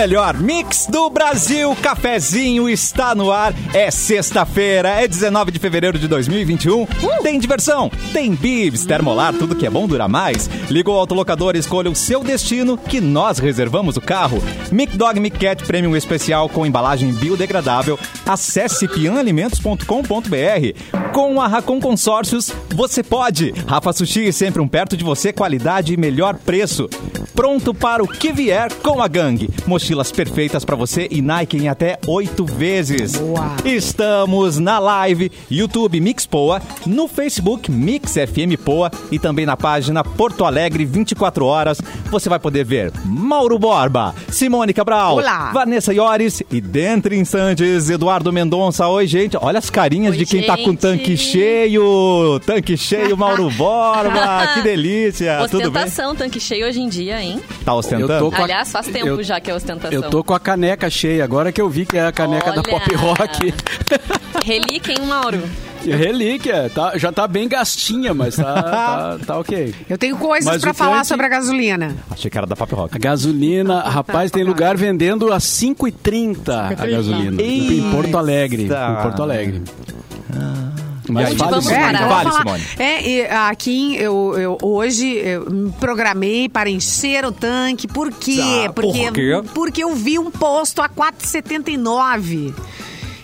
melhor mix do Brasil. Cafezinho está no ar. É sexta-feira, é 19 de fevereiro de 2021. Tem diversão, tem bibs, termolar, tudo que é bom dura mais. Liga o autolocador, escolha o seu destino que nós reservamos o carro. Mic Dog Mic Cat Premium Especial com embalagem biodegradável. Acesse pianalimentos.com.br. Com a Racon Consórcios, você pode. Rafa Sushi, sempre um perto de você, qualidade e melhor preço. Pronto para o que vier com a gangue. Mochilas perfeitas para você e Nike em até oito vezes. Estamos na live YouTube Mix Poa, no Facebook Mix FM Poa e também na página Porto Alegre 24 horas. Você vai poder ver Mauro Borba, Simone Cabral, Olá. Vanessa Iores e dentre instantes Eduardo Mendonça. Oi, gente. Olha as carinhas Oi, de quem tá com gente. tanque cheio. Tanque cheio, Mauro Borba. que delícia. Tudo bem? Ostentação, tanque cheio hoje em dia, hein? Tá ostentando? Eu tô com a- Aliás, faz tempo eu- já que é ostentação. Eu tô com a caneca cheia, agora que eu vi que é a caneca da Olha. Pop Rock. Relíquia, hein, Mauro? Relíquia, tá- já tá bem gastinha, mas tá, tá, tá ok. Eu tenho coisas Mas pra o falar tanque- sobre a gasolina. Achei que era da Pop Rock. A gasolina, rapaz, tem lugar vendendo a 5,30 a gasolina. Em Porto Alegre. Eita. Em Porto Alegre. Mas fale, vamos Simone. parar? Vale. Simone. É, e aqui eu, eu- hoje eu me programei para encher o tanque. Por quê? Tá, porque, por quê? porque eu vi um posto a 4,79.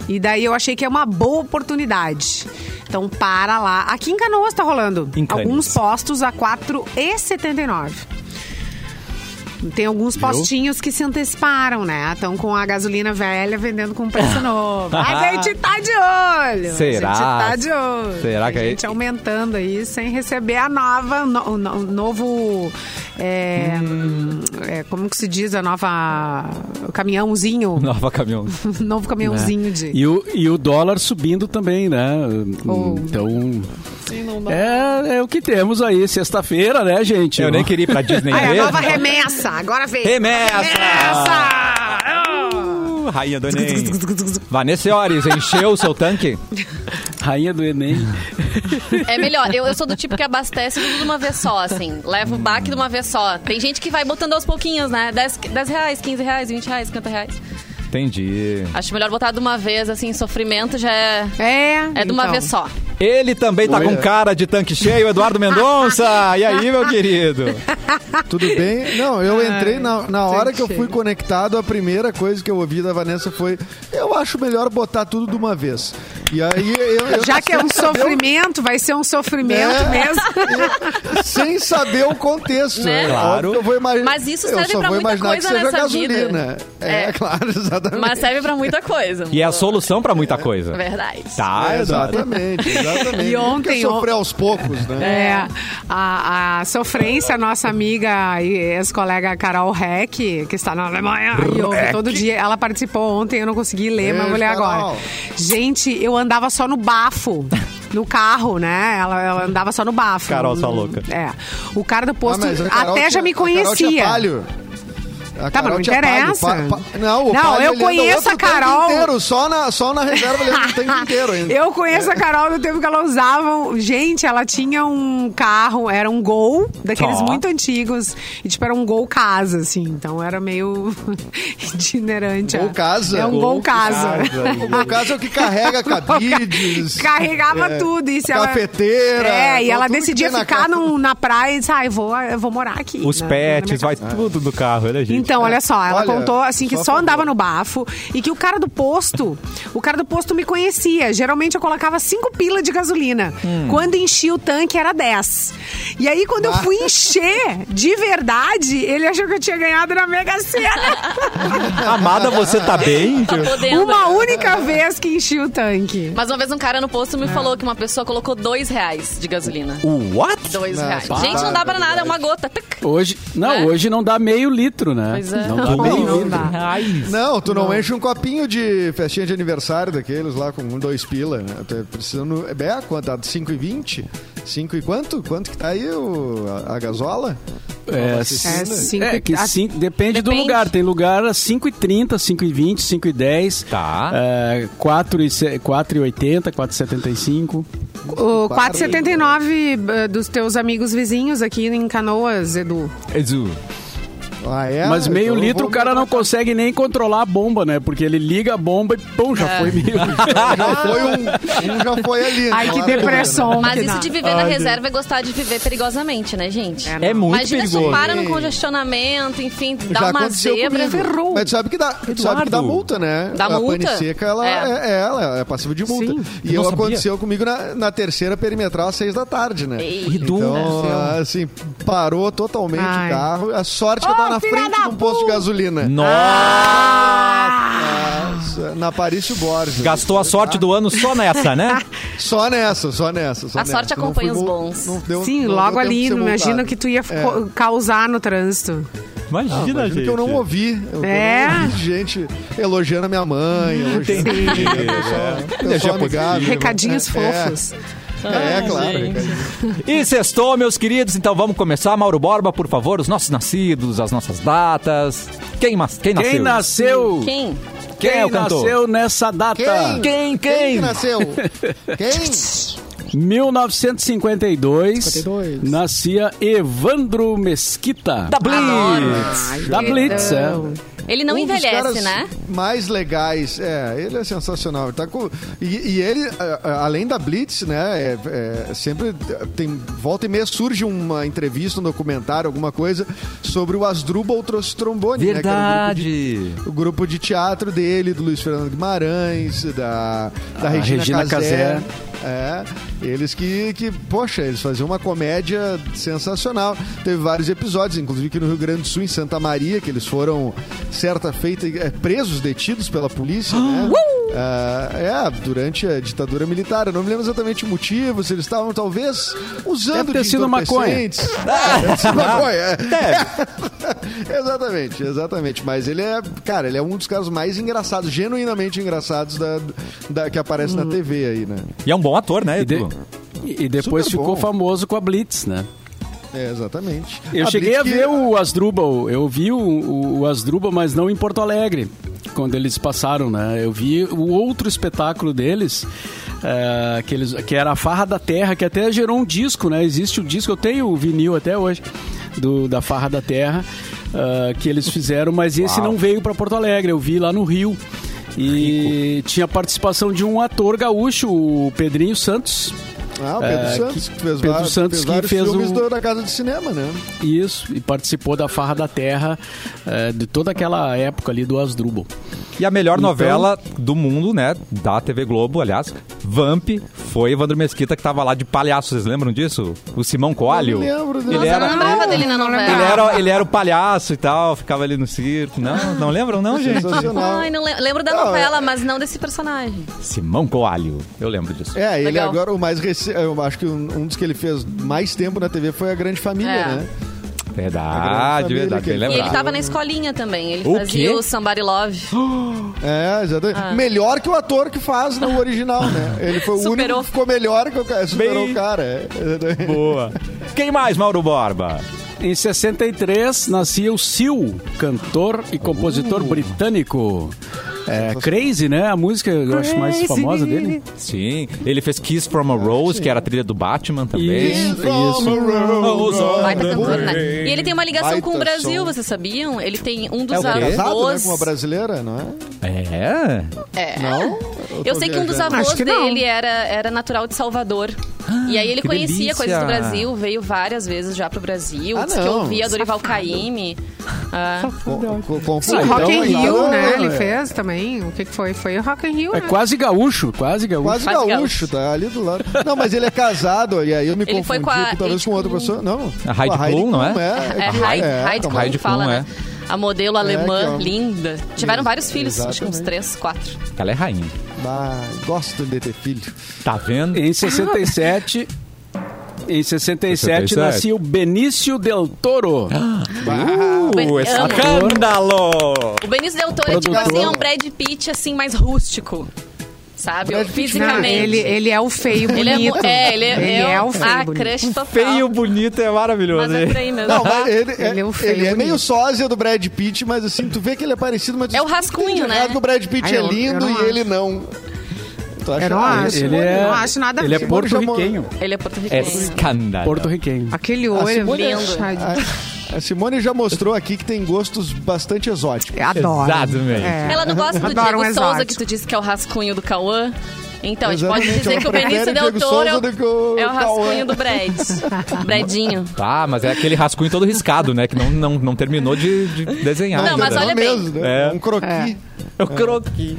E daí eu achei que é uma boa oportunidade. Então para lá. Aqui em Canoas tá rolando. Em. Alguns postos a 4,79. Tem alguns postinhos que se anteciparam, né? Estão com a gasolina velha vendendo com preço novo. A gente tá de olho. Será? A gente tá de olho. Será que aí- gente aumentando aí sem receber a nova, no- o no- o novo. é, Hum. é, como que se diz? A nova. O caminhãozinho. Nova caminhão. novo caminhãozinho de. E o, e o dólar subindo também, né? Oh. Então. É, é o que temos aí, sexta-feira, né, gente? Eu nem queria ir pra Disney Ai, a mesmo. nova remessa. Agora veio. Remessa! Remessa! Uh, Rainha do Enem. Vanessa Iores, encheu o seu tanque? Rainha do Enem. É melhor. Eu, eu sou do tipo que abastece tudo de uma vez só, assim. Leva o baque de uma vez só. Tem gente que vai botando aos pouquinhos, né? 10, 10 reais, 15 reais, 20 reais, 50 reais. Entendi. Acho melhor botar de uma vez, assim, sofrimento já é, É, é de uma então. vez só. Ele também tá Oi. com cara de tanque cheio, Eduardo Mendonça. E aí, meu querido? Tudo bem? Não, eu entrei na, na hora que eu fui conectado, a primeira coisa que eu ouvi da Vanessa foi: eu acho melhor botar tudo de uma vez. E aí eu. eu Já que é um saber o- sofrimento, vai ser um sofrimento É. mesmo. sem saber o contexto. Né? É Claro. Eu vou imaginar, Mas isso eu serve só pra vou muita coisa que seja nessa gasolina. vida. É, É. claro, exatamente. Mas serve pra muita coisa. E é a solução pra muita coisa. Verdade. Tá, É, exatamente, exatamente. E ontem, sofrer aos poucos, né? É, a, a sofrência, nossa amiga e ex-colega Carol Heck, que está na Alemanha, e ouve todo dia, ela participou ontem, eu não consegui ler, mas vou ler agora. Gente, eu andava só no bafo. No carro, né? Ela, ela andava só no bafo. Carol, sua louca. É. O cara do Ah, posto mas a Carol até já me a Carol tinha conhecia. palio. A Tá, mas não interessa. Pa- pa- não, o Não, eu conheço a Carol. tempo inteiro, só, na, só na reserva ele anda o tempo inteiro ainda. Eu conheço a Carol do tempo que ela usava. Gente, ela tinha um carro, era um gol, daqueles Ó. muito antigos. E tipo, era um gol casa, assim. Então era meio itinerante. Gol é. casa? É um gol, Gol casa. O meu caso é o que carrega cabides. Carregava é, tudo. Ela- Cafeteira. É, e ela decidia na ficar casa. num- na praia e disse, ah, eu vou, eu vou morar aqui. Os né, na pets, vai casa. tudo no carro, olha, gente. Então, olha só, ela Olha, contou assim que só só andava no bafo e que o cara do posto, o cara do posto me conhecia. Geralmente eu colocava cinco pilas de gasolina. Hum. Quando enchia o tanque era 10. E aí, quando eu Ah. fui encher de verdade, ele achou que eu tinha ganhado na Mega Sena. Amada, você tá bem? Tá podendo. Uma única vez que enchi o tanque. Mas uma vez um cara no posto me falou que uma pessoa colocou dois reais de gasolina. What? Dois Não, reais. pá, Gente, não dá pra nada, é uma gota. Hoje, não, Né? hoje não dá meio litro, né? Pois é. Não Não, não litro. dá. Não, tu não, enche um copinho de festinha de aniversário daqueles lá com um, dois pila, né? É precisando. É, quanto? Tá 5,20? 5 e quanto? Quanto que tá aí o, a, a gasola? É, É, cinco, É, que a- sim, depende, do Depende. lugar. Tem lugar a 5,30, 5,20, 5,10. Tá. É, 4,80, 4,75. O 4,79 eh, dos teus amigos vizinhos aqui em Canoas, Edu. Edu. Ah, é? Mas meio Então litro o cara não consegue nem controlar a bomba, né? Porque ele liga a bomba e pum, já É. foi meio. Já foi um, um já foi ali. Ai, que Claro, né? depressão. Mas isso de viver na reserva é gostar de viver perigosamente, né, gente? É, É muito Imagina perigoso. tu para no congestionamento, enfim, dá Já uma zebra. comigo. Mas tu sabe que dá, tu sabe que dá Eduardo. multa, né? Dá a multa? pane seca, ela É. é, é ela, é passiva de multa. Sim. E Eu aconteceu comigo na, na terceira perimetral às seis da tarde, né? Ei. Então, assim, parou totalmente Ai. o carro. A sorte que eu tava na frente de um posto de gasolina. Nossa! Na Parício Borges. Gastou a sorte do ano só nessa, né? Só nessa, só nessa. Só A nessa. sorte acompanha os bons. não deu- Sim, não logo ali, imagina que tu ia É. causar no trânsito. Imagina, Ah, imagina gente. que eu não ouvi. Eu, É. não ouvi gente elogiando a minha mãe, elogiando minha pessoal, Energia pessoal amigável. Recadinhos É, fofos. É, é claro. gente. recadinho. E sextou, meus queridos, então vamos começar. Mauro Borba, por favor, os nossos nascidos, as nossas datas. Quem, mas- quem nasceu? Quem nasceu? Quem? Quem é o cantor? nasceu nessa data? Quem? Quem, Quem quem? que nasceu? Quem? 1952, 52. nascia Evandro Mesquita. Da Blitz. Ai, Da Blitz, queridão. Ele não um dos envelhece, caras né? mais legais. É, ele é sensacional. Tá com, e, e ele, além da Blitz, né, é, é, sempre tem volta e meia surge uma entrevista, um documentário, alguma coisa sobre o Asdrubal trouxe trombone, né, que era o grupo de- Verdade. o grupo de teatro dele, do Luiz Fernando Guimarães, da, da A Regina, Regina Casé. Casé. É, eles que, que, poxa, eles faziam uma comédia sensacional. Teve vários episódios, inclusive aqui no Rio Grande do Sul, em Santa Maria, que eles foram, certa feita, é, presos, detidos pela polícia, né? Ah, é, durante a ditadura militar. Eu não me lembro exatamente o motivo, se eles estavam, talvez, usando Deve ter de sido maconha. É, deve ser maconha, é. exatamente, exatamente. Mas ele é, cara, ele é um dos caras mais engraçados, genuinamente engraçados da, da- que aparece na TV aí, né? E é um bom ator, né, E, de- Edu? e- e depois Super ficou bom. famoso com a Blitz, né? É, exatamente. Eu A cheguei a que- ver o Asdrubal, eu vi o, o, o Asdrubal, mas não em Porto Alegre, quando eles passaram, né? Eu vi o outro espetáculo deles, é, que, eles, que era a Farra da Terra, que até gerou um disco, né? Existe o disco, eu tenho o vinil até hoje, do, da Farra da Terra, é, que eles fizeram, mas esse não veio para Porto Alegre, eu vi lá no Rio. E tinha participação de um ator gaúcho, o Pedrinho Santos. Ah, o Pedro É, Santos, que- fez, Pedro vários, Santos fez que vários fez filmes o- do- da Casa de Cinema, né? Isso, e participou da Farra da Terra, é, de toda aquela época ali do Asdrubal. E a melhor Então- novela do mundo, né? Da TV Globo, aliás, Vamp, foi Evandro Mesquita que tava lá de palhaço. Vocês lembram disso? O Simão Coalho. Me lembro dele. Ele Nossa, eu não era, lembrava dele na novela. ele, era, ele era o palhaço e tal, ficava ali no circo. Não, não lembram, não, gente? Ai, não le- lembro da novela, é- mas não desse personagem. Simão Coalho. Eu lembro disso. É, ele Legal. agora, o mais recente, eu acho que um, dos que ele fez mais tempo na TV foi A Grande Família, É. né? Verdade, verdade, que bem ele- E ele tava na escolinha também. Ele O fazia quê? o Somebody Love. É, exatamente. Ah. Melhor que o ator que faz no original, né? Ele foi o único que ficou melhor que o cara. Superou Bem- o cara. é. Boa. Quem mais, Mauro Borba? Em 63, nascia o Seal, cantor e compositor britânico. É, Crazy, né? A música eu acho mais famosa dele. Sim, ele fez Kiss from a Rose, que era a trilha do Batman também. Isso, From isso. the cantor, né? E ele tem uma ligação Baita com o Brasil, som. vocês sabiam? Ele tem um É dos o quê? Casado, né, avós. com uma brasileira, não é? É? É. Não? Eu tô sei que um dos viajando? avós dele era, era natural de Salvador. e aí ele que conhecia delícia. coisas do Brasil, veio várias vezes já pro Brasil. Ah, que ouvia Dorival Caymmi. Ah, Com- com- com- Sim, Ah, Rock in então, Rio, então, né? é, Ele é. fez também. O que, que foi? Foi o Rock in Rio, É né? quase gaúcho, quase gaúcho. Quase Quase gaúcho, gaúcho. tá ali do lado. Não, mas ele é casado, e aí eu me Ele foi confundi com a aqui, talvez com outra pessoa. Não. A Heidi Klum, não é? é, que- Heidi, é, Heidi Klum Heidi que fala, Klum, né? A modelo alemã, que, ó. linda. Tiveram Isso, vários filhos, acho que uns exatamente. três, quatro. Ela é rainha. Gosto de ter filho. Tá vendo? Em 67. Em 67, 67. nascia o Benício Del Toro. Ben- Uh, escândalo! O Benício Del Toro é tipo assim, é um Brad Pitt assim, mais rústico. Sabe? Brad Pitt Não, Fisicamente. ele, ele é o feio Ele é, bonito. é, ele é, Ele é, é o o feio ah, bonito. crush total. Feio bonito é maravilhoso. Mas é hein? por aí mesmo. Não, mas ele, é, Ele é feio ele é bonito. meio sósia do Brad Pitt, mas assim, tu vê que ele é parecido, mas tu É o diz, "O que rascunho, né?" O Brad Pitt Ah, é eu- eu lindo não e acho. ele não. Tu acha? Eu não Ah, acho. Ele é, não acho nada ele é porto-riquenho. Ele é É porto-riquenho. escândalo. Porto-riquenho. Aquele olho Simone é- lindo. A- Simone já mostrou aqui que tem gostos bastante exóticos. Eu adoro. Exatamente. É. Ela não gosta do Adoro Diego um Souza, exótico. que tu disse que é o rascunho do Cauã. Então, a gente pode Exatamente, dizer ela que o Benício Del Diego Toro é o o, é o rascunho do Brad. Bradinho. Ah, mas é aquele rascunho todo riscado, né? Que não, não, não terminou de, de desenhar. Não, mas É olha bem. mesmo, né? É. Um croqui. Eu croqui.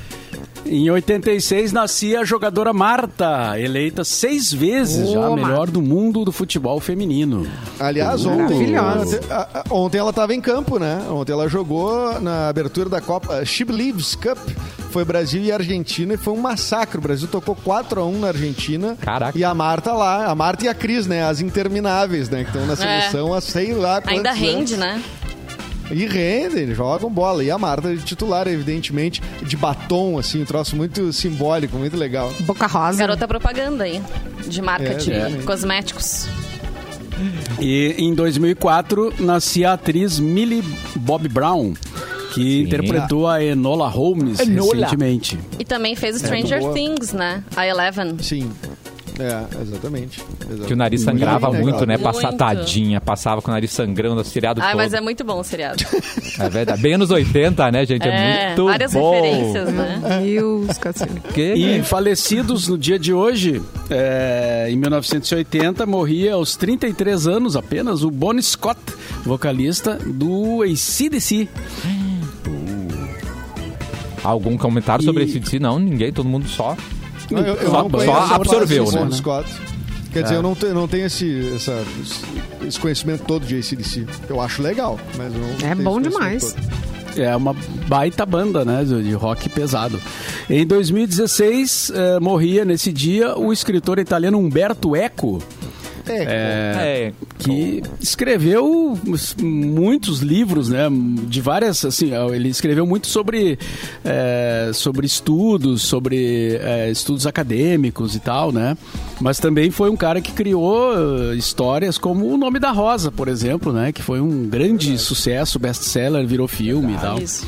Em 86 nascia a jogadora Marta, eleita seis vezes já a melhor do mundo do futebol feminino. Aliás, ontem, Maravilhosa. ontem, a- a- ontem ela estava em campo, né? Ontem ela jogou na abertura da Copa She Believes Cup. Foi Brasil e Argentina e foi um massacre. O Brasil tocou 4 a 1 na Argentina. Caraca. E a Marta lá, a Marta e a Cris, né? As intermináveis, né? Que estão na seleção há sei lá quantos Ainda rende, anos. né? E rendem, jogam bola. E a Marta de titular, evidentemente, de batom, assim, um troço muito simbólico, muito legal. Boca rosa. Garota propaganda aí. De marca É, de é. cosméticos. E em 2004 nascia a atriz Millie Bob Brown, que interpretou a Enola Holmes Enola. recentemente. E também fez o muito Stranger boa. Things, né? A Eleven. Sim. É, exatamente. Que o nariz sangrava Muito muito, né? legal. Passa, Muito. tadinha, passava com o nariz sangrando, seriado Ah, todo. mas é muito bom o seriado. É verdade. Bem anos 80, né, gente? É, É, muito várias bom. referências, né? Deus, Cassiano. Que, E falecidos no dia de hoje, é, em 1980, morria aos 33 anos apenas o Bonnie Scott, vocalista do ACDC. Algum comentário sobre E- esse DC? Não, ninguém, todo mundo só. Não, eu- eu Só- não só absorveu, né? Bon Scott. Quer dizer, eu não, te- não tenho esse, essa- esse conhecimento todo de ACDC. Eu acho legal, mas eu não É tenho bom demais. todo. É uma baita banda, né, de de rock pesado. Em 2016, eh, morria nesse dia o escritor italiano Umberto Eco, É, É. que escreveu muitos livros, né? De várias, assim, ele escreveu muito sobre, é, sobre estudos, sobre é, estudos acadêmicos e tal, né? Mas também foi um cara que criou eh, histórias como o Nome da Rosa, por exemplo, né? Que foi um grande sucesso, best-seller, virou filme e tal. Isso.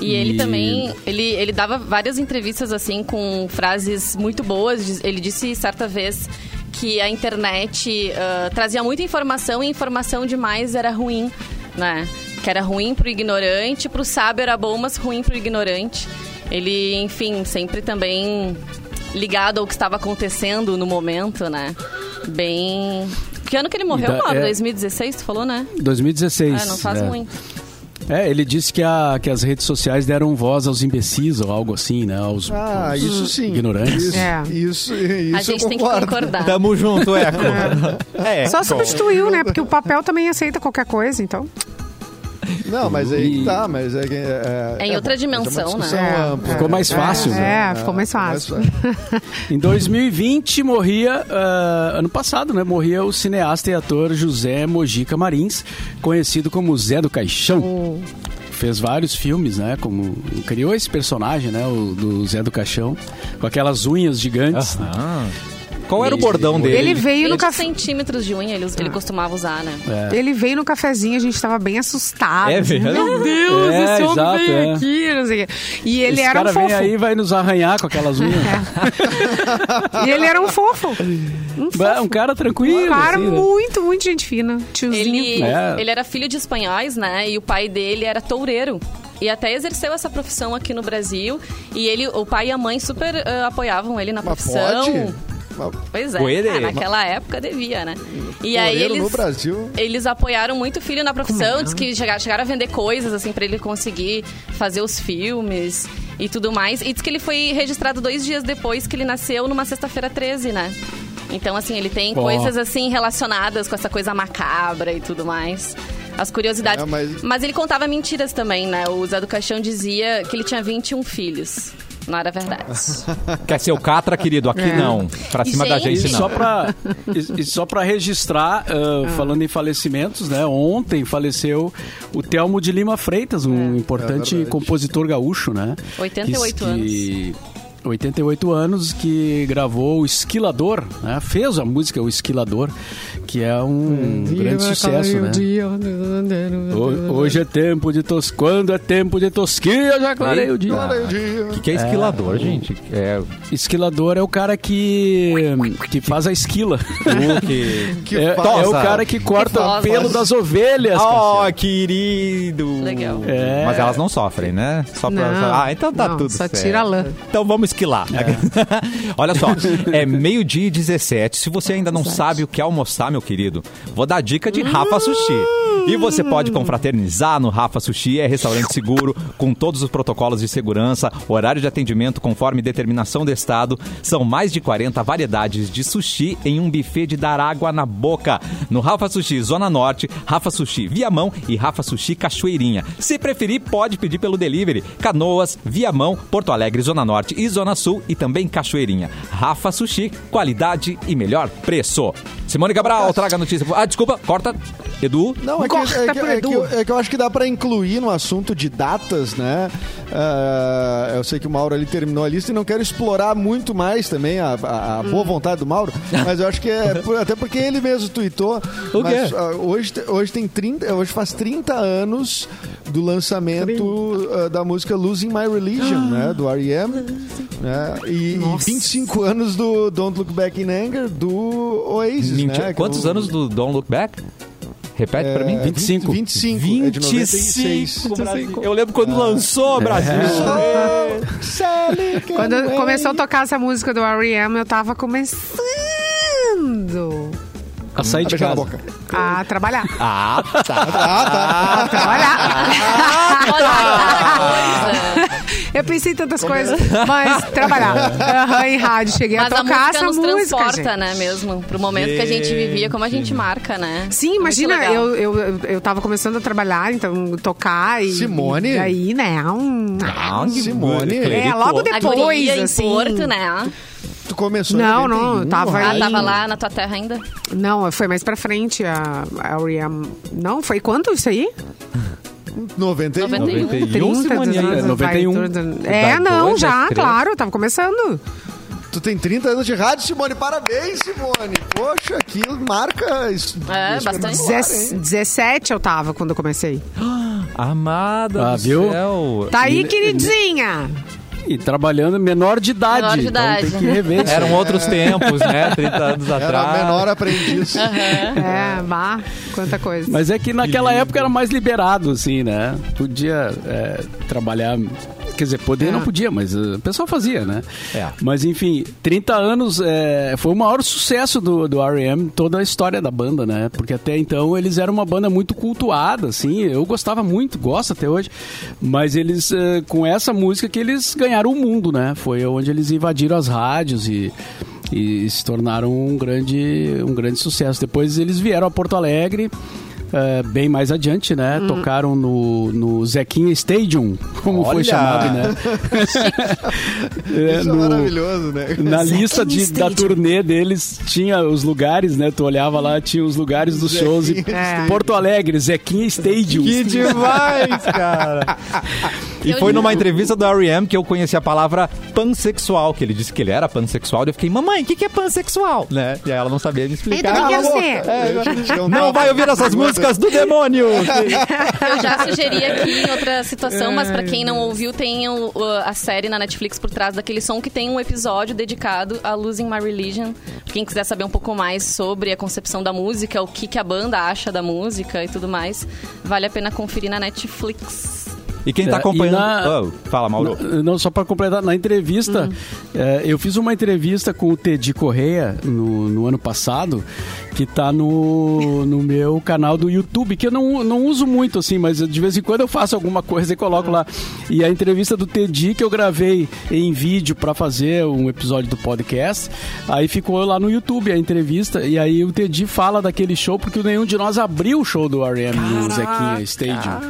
E ele também, ele, ele dava várias entrevistas assim com frases muito boas. Ele disse certa vez que a internet ah, trazia muita informação e informação demais era ruim, né? Que era ruim pro ignorante, pro sábio era bom, mas ruim pro ignorante. Ele, enfim, sempre também ligado ao que estava acontecendo no momento, né? Bem... Que ano que ele morreu, Mauro? é- 2016, tu falou, né? 2016. Ah, não faz é. muito. É, ele disse que, a, que as redes sociais deram voz aos imbecis ou algo assim, né? Aos, Ah, aos isso sim. ignorantes. Isso, É. isso, isso A gente eu tem que concordar. Tamo junto, Eco. É. Só substituiu, né? Porque o papel também aceita qualquer coisa, então. Não, mas aí que tá, mas é, que- é, É em outra mas dimensão, é discussão né? ampla. Ficou mais fácil, é, né? É, ficou mais fácil. Em 2020 morria, ah, ano passado, né? Morria o cineasta e ator José Mojica Marins, conhecido como Zé do Caixão. Fez vários filmes, né? Como criou esse personagem, né? O do Zé do Caixão, com aquelas unhas gigantes. né? Ah. Qual era o bordão dele? Ele veio no 20 café. centímetros de unha ele, ele costumava usar, né? Ele veio no cafezinho, a gente tava bem assustado. É mesmo? Meu Deus, É, esse homem exato, veio é. aqui, não sei o quê. E ele Esse era um cara vem fofo. aí e vai nos arranhar com aquelas unhas. E ele era um fofo. Um É, fofo. um cara tranquilo. Um cara assim, né? muito, muito gente fina. Tiozinho. Ele, É. ele era filho de espanhóis, né? E o pai dele era toureiro. E até exerceu essa profissão aqui no Brasil. E ele, o pai e a mãe super ah, apoiavam ele na Mas profissão. pode? Pois é. Ah, naquela época devia, né? E aí eles. no Brasil. Eles apoiaram muito o filho na profissão, diz que chegaram, chegaram a vender coisas, assim, pra ele conseguir fazer os filmes e tudo mais. E diz que ele foi registrado dois dias depois que ele nasceu, numa sexta-feira 13, né? Então, assim, ele tem coisas, assim, relacionadas com essa coisa macabra e tudo mais. As curiosidades. É, mas- mas... ele contava mentiras também, né? O Zé do Caixão dizia que ele tinha 21 filhos. Não era verdade. Quer ser o Catra, querido? Aqui É. não. Pra cima da Gente. gente, E não. só para e, e só para registrar, ah, falando em falecimentos, né? Ontem faleceu o Telmo de Lima Freitas, um importante verdade. compositor gaúcho, né? 88 que, 88 anos, que gravou o Esquilador, né? Fez a música O Esquilador, que é um grande sucesso, né? Ho- Hoje é tempo de tos... Quando é tempo de tosquia, já clarei o dia. O que, que é esquilador, gente? É Esquilador é o cara que, que faz a esquila. o que... Que é, é o cara que corta o pelo das ovelhas. Oh, querido! Legal. É. Mas elas não sofrem, né? Só pra... Não, ah, então tá não, tudo só certo. tira a lã. Então vamos esquilar. Olha só, é meio-dia e 17. Se você ainda não sabe o que almoçar, meu querido, vou dar dica de Rafa Sushi. E você pode confraternizar no Rafa Sushi, é restaurante seguro, com todos os protocolos de segurança, horário de atendimento conforme determinação do Estado. São mais de 40 variedades de sushi em um buffet de dar água na boca. No Rafa Sushi Zona Norte, Rafa Sushi Viamão e Rafa Sushi Cachoeirinha. Se preferir, pode pedir pelo delivery. Canoas, Viamão, Porto Alegre, Zona Norte e Zona Sul e também Cachoeirinha. Rafa Sushi, qualidade e melhor preço. Simone Cabral, traga a notícia. Ah, desculpa, corta. Edu. Não, é que, é, que, pro é, que, é que eu acho que dá pra incluir no assunto de datas, né? Ah, eu sei que o Mauro ali terminou a lista e não quero explorar muito mais também a, a- a Hum. boa vontade do Mauro, mas eu acho que é por- até porque ele mesmo tweetou. O mas, quê? ah, hoje, hoje tem 30, hoje faz 30 anos do lançamento ah, da música Losing My Religion, né? Do R.E.M. Né? E, e Nossa. 25 anos do Don't Look Back in Anger do Oasis, Mentira. né? Quantos é o- anos do Don't Look Back? Repete pra mim. É, 25. 25. é de 96. 25, Brasil. Eu lembro quando lançou, Brasil. Sally, Quando começou a tocar essa música do R.E.M., eu tava começando A sair de casa. boca. a trabalhar. Ah, tá. A trabalhar. Olha, coisa. Eu pensei em tantas coisas, mas trabalhar. Aham, em rádio. Cheguei Mas a a tocar música essa nos música, transporta, gente. né, mesmo? Pro momento que a gente vivia, como a gente marca, né? Sim, imagina, eu, eu, eu, tava começando a trabalhar, então tocar e. Simone? E aí, né? Um, Ah, que Simone. É, logo A depois, guria em assim. Porto, né? Tu começou Não, não, 91, eu tava. Ah, tava lá na tua terra ainda? Não, foi mais pra frente a, a R.E.M. Não, foi quanto isso aí? 91. 91. 91, Simone. anos, é, 91. vai, tudo. É, não, já, claro, eu tava começando. Tu tem 30 anos de rádio, Simone. Parabéns, Simone. Poxa, que marca. isso- É, isso bastante. hein? 17 eu tava quando eu comecei. Amada Ah, do viu? céu. Tá aí, queridinha. E trabalhando menor de idade. Menor de então idade. tem que rever isso. Eram outros tempos, né? 30 anos Era atrás. menor aprendiz. É, bah, quanta coisa. Mas é que naquela época era mais liberado, assim, né? Podia é, trabalhar. Quer dizer, poder É. não podia, mas uh, o pessoal fazia, né? É. Mas enfim, 30 anos é, foi o maior sucesso do, do R.E.M., toda a história da banda, né? Porque até então eles eram uma banda muito cultuada, assim. Eu gostava muito, gosto até hoje. Mas eles, eh, com essa música que eles ganharam o mundo, né? Foi onde eles invadiram as rádios e e se tornaram um grande, um grande sucesso. Depois eles vieram a Porto Alegre, eh, bem mais adiante, né? Tocaram no, no Zequinha Stadium, como foi Olha! chamado, né? É, Isso é no- maravilhoso, né? na Zequinha lista de, da turnê deles tinha os lugares, né? Tu olhava lá, tinha os lugares dos shows. E Zequinha É. Porto Alegre, Zequinha Stadium. Que demais, cara. E Eu foi numa entrevista do R.E.M. que eu conheci a palavra pansexual, que ele disse que ele era pansexual. E eu fiquei, mamãe, o que, que é pansexual? Né? E aí ela não sabia me explicar. Então, o que Cala a quer boca. ser? É, gente não vai ouvir essas músicas do demônio! Eu já sugeri aqui em outra situação, mas pra quem não ouviu, tem o- a série na Netflix por trás daquele som que tem um episódio dedicado a Losing My Religion. Quem quiser saber um pouco mais sobre a concepção da música, o que, que a banda acha da música e tudo mais, vale a pena conferir na Netflix. E quem tá É, acompanhando... na- Oh, fala, Mauro. Não, não, só para completar, na entrevista, é, eu fiz uma entrevista com o Teddy Correia no, no ano passado, que tá no, no meu canal do YouTube, que eu não, não uso muito assim, mas de vez em quando eu faço alguma coisa e coloco lá. E a entrevista do Teddy que eu gravei em vídeo para fazer um episódio do podcast, aí ficou lá no YouTube a entrevista, e aí o Teddy fala daquele show, porque nenhum de nós abriu o show do R.E.M. no Zequinha Stadium.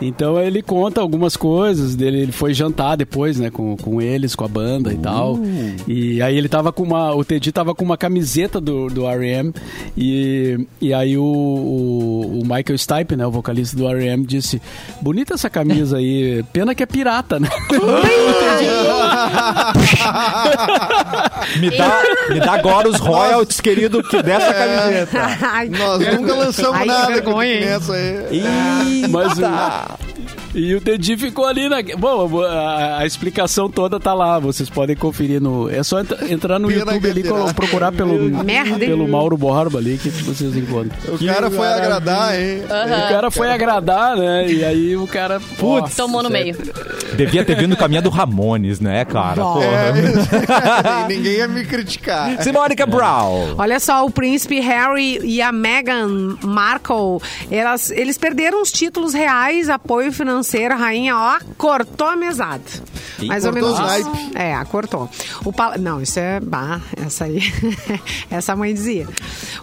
Então ele conta algumas coisas dele, ele foi jantar depois, né, com, com eles, com a banda e tal. E aí ele tava com uma, o Teddy tava com uma camiseta do, do R.E.M. e, e aí o, o, o Michael Stipe, né, o vocalista do R.E.M. disse, bonita essa camisa aí, pena que é pirata, né? Me dá, me dá agora os royalties, querido, que dessa camiseta. Ai, Nós nunca lançamos Ai, que nada com vergonha, hein? nessa aí. Ih, Mas o- tá. E o Dedi ficou ali na. Bom, a, a explicação toda tá lá. Vocês podem conferir no. É só entra- entrar no Pena YouTube ali, Guerreira. procurar pelo, Merda, pelo Mauro Borba ali que vocês encontram. O cara foi agradar, hein? O cara foi agradar, né? E aí o cara. Putz, Tomou no meio. Devia ter vindo no caminho do Ramones, né, cara? Porra. É, ninguém ia me criticar. Simônica Brown. Olha só, o príncipe Harry e a Meghan Markle, elas, eles perderam os títulos reais, apoio financeiro, a rainha, ó, cortou a mesada. Ih, Mais ou menos isso. É, cortou. O pal... Não, isso é... Bah, essa aí... essa mãe dizia.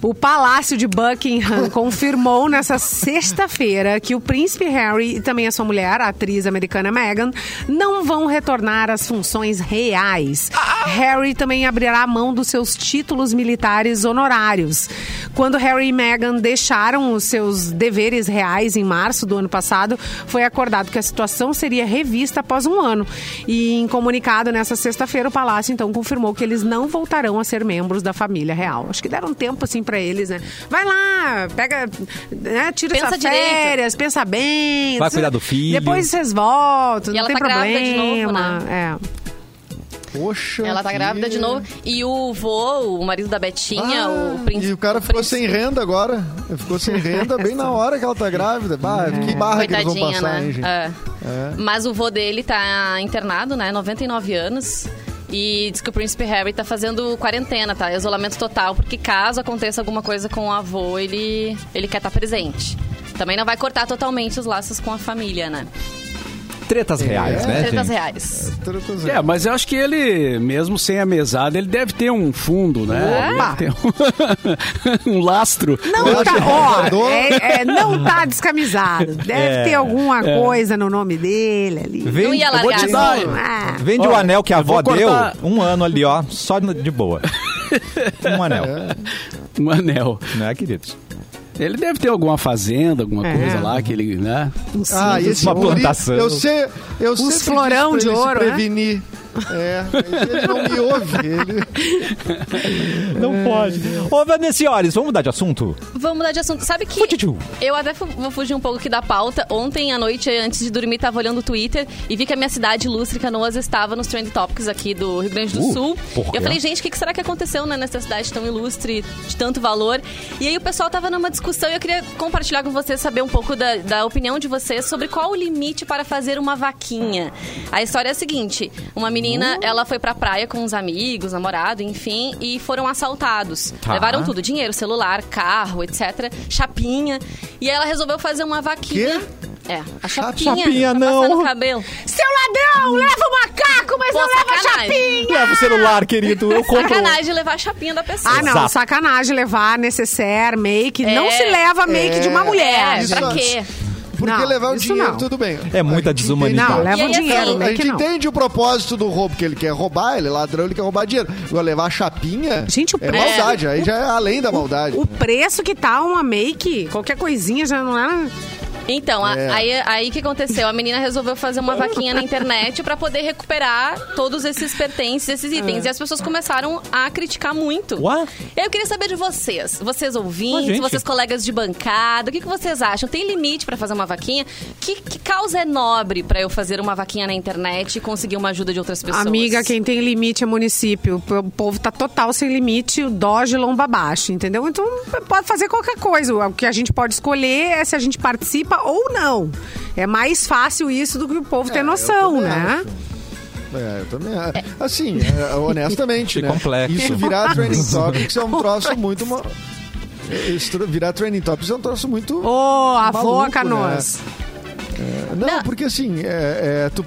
O Palácio de Buckingham confirmou nessa sexta-feira que o príncipe Harry e também a sua mulher, a atriz americana Meghan, não vão retornar às funções reais. Harry também abrirá mão dos seus títulos militares honorários. Quando Harry e Meghan deixaram os seus deveres reais em março do ano passado, foi acordado que a situação seria revista após um ano. E em comunicado nessa sexta-feira, o Palácio então confirmou que eles não voltarão a ser membros da família real. Acho que deram tempo assim pra eles, né? Vai lá, pega, né, tira Pensa essas direito. férias, pensa bem. Vai cuidar do filho. Depois vocês voltam, E tem tá grávida de problema. novo, né? É. Poxa. Ela tá que- grávida de novo. E o vô, o marido da Betinha, Ah, o príncipe. E o cara ficou príncipe- sem renda agora. Ficou sem renda bem na hora que ela tá grávida. Bah, que barra que eles vão Coitadinha, passar, né? hein, gente? É. É. Mas o vô dele tá internado, né? 99 anos. E diz que o príncipe Harry tá fazendo quarentena, tá? Isolamento total, porque caso aconteça alguma coisa com o avô, ele, ele quer estar presente. Também não vai cortar totalmente os laços com a família, né? Tretas reais, né, Tretas gente? reais. Trutas aí. É, mas eu acho que ele, mesmo sem a mesada, ele deve ter um fundo, né? Um, um lastro. Não tá, ó, rodou. é- é, não tá descamisado. Deve É, ter alguma coisa no nome dele ali. Não Vende, ia eu vou largar te dar. Ah, vende o anel que a avó deu, um ano ali, ó, só de boa. Um anel, Um anel. né, queridos? Ele deve ter alguma fazenda, alguma É. coisa lá que ele, né? Ah, esse Uma plantação. Eu sei, eu Uns florão de ele se ouro, né? É, ele não me ouve. Ele... Não pode. Ô, Vanessiores, vamos mudar de assunto? Vamos mudar de assunto. Sabe que eu até vou fugir um pouco aqui da pauta. Ontem à noite, antes de dormir, tava olhando o Twitter e vi que a minha cidade ilustre, Canoas, estava nos Trend Topics aqui do Rio Grande do Uh, Sul. por quê? eu falei, gente, o que, que será que aconteceu né, nessa cidade tão ilustre, de tanto valor? E aí o pessoal tava numa discussão e eu queria compartilhar com vocês, saber um pouco da, da opinião de vocês sobre qual o limite para fazer uma vaquinha. A história é a seguinte: uma menina, ela foi pra praia com os amigos, namorado, enfim, e foram assaltados. Tá. Levaram tudo, dinheiro, celular, carro, etc. Chapinha. E ela resolveu fazer uma vaquinha. É, a chapinha. Chapinha, pra não. Cabelo. Seu ladrão, leva o macaco, mas Pô, não leva a chapinha. Leva o celular, querido, eu compro. Sacanagem levar a chapinha da pessoa. Ah, não, Exato. sacanagem levar necessaire, make. É. não se leva make de uma É. mulher. É, pra quê? Porque Não, levar o dinheiro, não. tudo bem. É muita desumanidade. Não, leva o dinheiro, né? A Que gente entende o propósito do roubo, que ele quer roubar, ele é ladrão, ele quer roubar dinheiro. Agora, levar a chapinha Gente, o é preço- maldade, aí já é além da maldade. O preço que tá uma make, qualquer coisinha já não é. Então, a- É. aí aí o que aconteceu? A menina resolveu fazer uma vaquinha na internet pra poder recuperar todos esses pertences, esses itens. E as pessoas começaram a criticar muito. Ué? Aí eu queria saber de vocês. Vocês Ué, ouvintes, gente. vocês colegas de bancada, o que, que vocês acham? Tem limite pra fazer uma vaquinha? Que, que causa é nobre pra eu fazer uma vaquinha na internet e conseguir uma ajuda de outras pessoas? Amiga, quem tem limite é município. O povo tá total sem limite, o Doge lomba abaixo, entendeu? Então pode fazer qualquer coisa. O que a gente pode escolher é se a gente participa ou não. É mais fácil isso do que o povo ter noção, né? É, eu também acho. Assim, é, honestamente, Que né? complexo. Isso virar trending topics é um troço muito... mo- virar trending topics é um troço muito... Ô, avô Maluco, Canoas. Não, Não. porque assim, é, é, tu-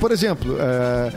por exemplo, é,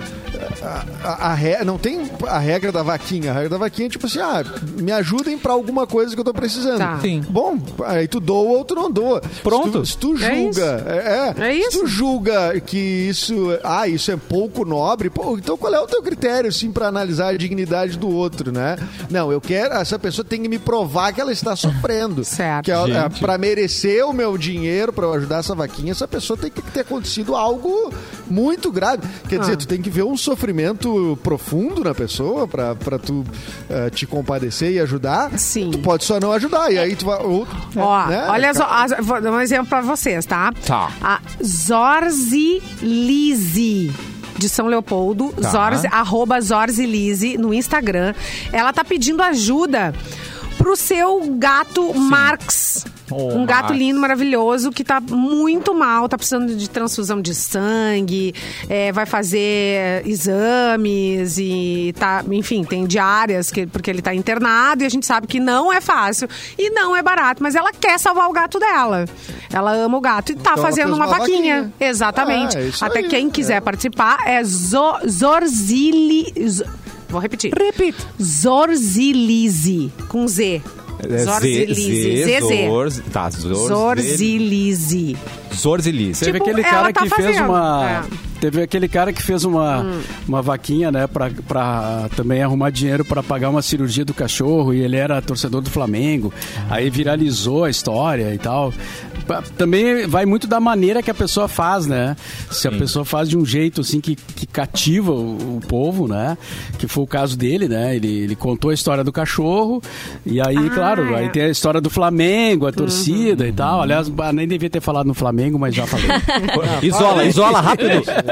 a, a- a re- não tem a regra da vaquinha. A regra da vaquinha é tipo assim, ah, me ajudem pra alguma coisa que eu tô precisando. Tá. Sim. Bom, aí tu doa ou tu não doa. Pronto. Se tu, se tu É isso. julga, é, É se isso. tu julga que isso, ah, isso é pouco nobre, pô, então qual é o teu critério, assim, pra analisar a dignidade do outro, né? Não, eu quero, essa pessoa tem que me provar que ela está sofrendo. Certo. Que é, é, pra merecer o meu dinheiro, pra eu ajudar essa vaquinha, essa pessoa tem que ter acontecido algo muito grave. Quer dizer, Ah. tu tem que ver uns sofrimento profundo na pessoa pra, pra tu eh, te compadecer e ajudar, Sim. tu pode só não ajudar. E aí tu vai. Ou, Ó, né? olha só, as- vou dar um exemplo pra vocês, tá? Tá. A Zorzi Lise. De São Leopoldo, Tá. Zorzi, arroba Zorzi Lise no Instagram. Ela tá pedindo ajuda pro seu gato Marx. Oh, um gato lindo, maravilhoso, que tá muito mal, tá precisando de transfusão de sangue, é, vai fazer exames e tá, enfim, tem diárias, que, porque ele tá internado e a gente sabe que não é fácil e não é barato, mas ela quer salvar o gato dela. Ela ama o gato e tá Então fazendo uma, uma vaquinha. vaquinha. Exatamente. Ah, é isso Até aí. quem quiser É. participar é Zo- Zorzili. Zo- Vou repetir. Repita. Zorzilize, com Z. É Zorzilize. Zorz, tá, Zorz, Zorzilize. Zorzilize. Teve Tipo, aquele ela cara tá que fez fazendo, uma. é. Teve aquele cara que fez uma, uma vaquinha, né, pra, pra também arrumar dinheiro pra pagar uma cirurgia do cachorro e ele era torcedor do Flamengo. Aí viralizou a história e tal. Também vai muito da maneira que a pessoa faz, né? Se a pessoa faz de um jeito assim que, que cativa o, o povo, né? Que foi o caso dele, né? Ele, ele contou a história do cachorro e aí, Ah, claro, é. aí tem a história do Flamengo, a torcida e tal. Aliás, ah, nem devia ter falado no Flamengo, mas já falei. Isola, isola rápido.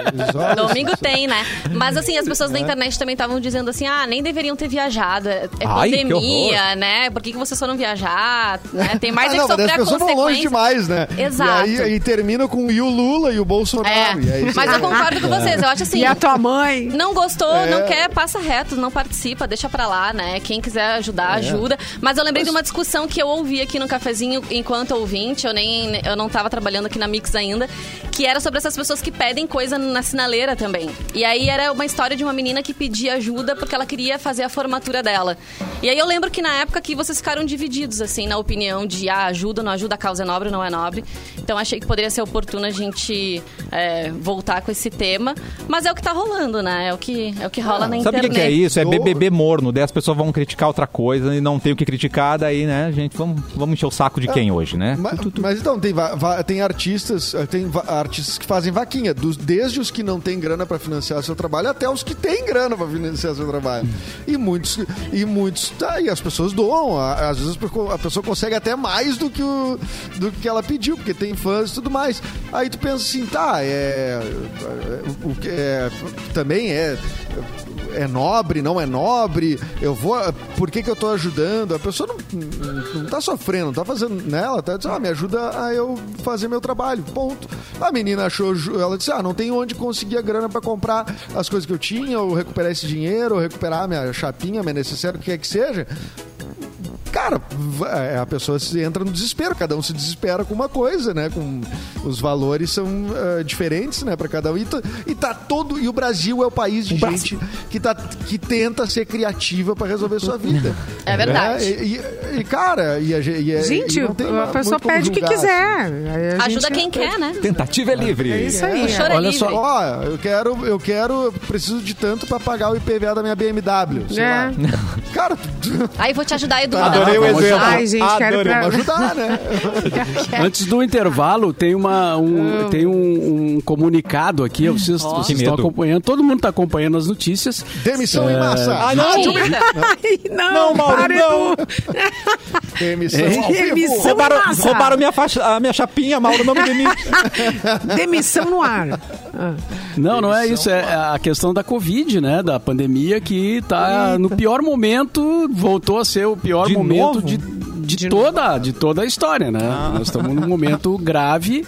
Domingo tem, né? Mas assim, as pessoas da internet também estavam dizendo assim: ah, nem deveriam ter viajado. É é Ai, que pandemia, né? Por que, que vocês foram viajar? Né? Tem mais Ah, é não, que mas sofrer a pessoas vão longe demais, né? Exato. E aí e termina com e o Lula e o Bolsonaro. é É, isso mas aí. eu concordo com vocês. Eu acho assim. E a tua mãe? Não gostou, É. não quer, passa reto, não participa, deixa pra lá, né? Quem quiser ajudar, É. ajuda. Mas eu lembrei de uma discussão que eu ouvi aqui no cafezinho enquanto ouvinte, eu nem eu não tava trabalhando aqui na Mix ainda, que era sobre essas pessoas que pedem coisa na sinaleira também. E aí era uma história de uma menina que pedia ajuda porque ela queria fazer a formatura dela. E aí eu lembro que na época que vocês ficaram divididos, assim, na opinião de ah, ajuda, não ajuda, a causa é nobre, não é nobre. Então achei que poderia ser oportuno a gente é, voltar com esse tema. Mas é o que tá rolando, né? É o que, é o que rola na Sabe o que, internet. que é isso? É BBB morno. Daí as pessoas vão criticar outra coisa e não tem o que criticar. Daí, né, gente, vamos, vamos encher o saco de quem hoje, né? Mas, mas então, tem, tem artistas eh, tem artistas que fazem vaquinha, dos, desde os que não têm grana pra financiar seu trabalho até os que têm grana pra financiar seu trabalho. E muitos, e muitos, tá, e as pessoas doam. Às vezes a pessoa consegue até mais do que, o, do que ela pediu, porque tem fãs e tudo mais. Aí tu pensa assim, tá, é. é, O que é também é é nobre, não é nobre, eu vou. Por que, que eu tô ajudando? A pessoa não, não, tá sofrendo, não tá fazendo. Né? Ela tá dizendo, ah, me ajuda a eu fazer meu trabalho. Ponto. A menina achou, ela disse, ah, não tenho onde conseguir a grana pra comprar as coisas que eu tinha, ou recuperar esse dinheiro, ou recuperar minha chapinha, minha necessária, o que quer que seja. Cara, é, a pessoa se entra no desespero, cada um se desespera com uma coisa, né? Com os valores são eh, diferentes, né, para cada um. E tá, e tá todo e o Brasil é o país de gente que tá que tenta ser criativa para resolver sua vida. É verdade. Né? E, e- e, cara, e a e é- Gente, e não tem a pessoa pede o que quiser. assim. Ajuda quem quer, né? Tentativa é livre. É isso aí. O choro é Olha livre. só, Ó, eu quero, eu quero, eu preciso de tanto para pagar o IPVA da minha BMW. Sei É. lá. Cara, Aí vou te ajudar, Edu. Adorei o exemplo. Ai, gente, quero Adorei. pra- vamos ajudar, né? Antes do intervalo, tem, uma, um, tem um, um comunicado aqui. Vocês, vocês Que estão acompanhando. Todo mundo está acompanhando as notícias. Demissão em massa. Ah, não! Ai, não, Não, Mauro, para, não. Demissão ao vivo. Demissão. Roubaram, Massa. roubaram minha, faixa, a minha chapinha, Mauro, não me demite. Demissão no ar. Ah. Não, não é isso. É a questão da Covid, né? Da pandemia que está no pior momento, voltou a ser o pior De momento novo? de, de, toda, de toda a história, né? Nós estamos num momento grave.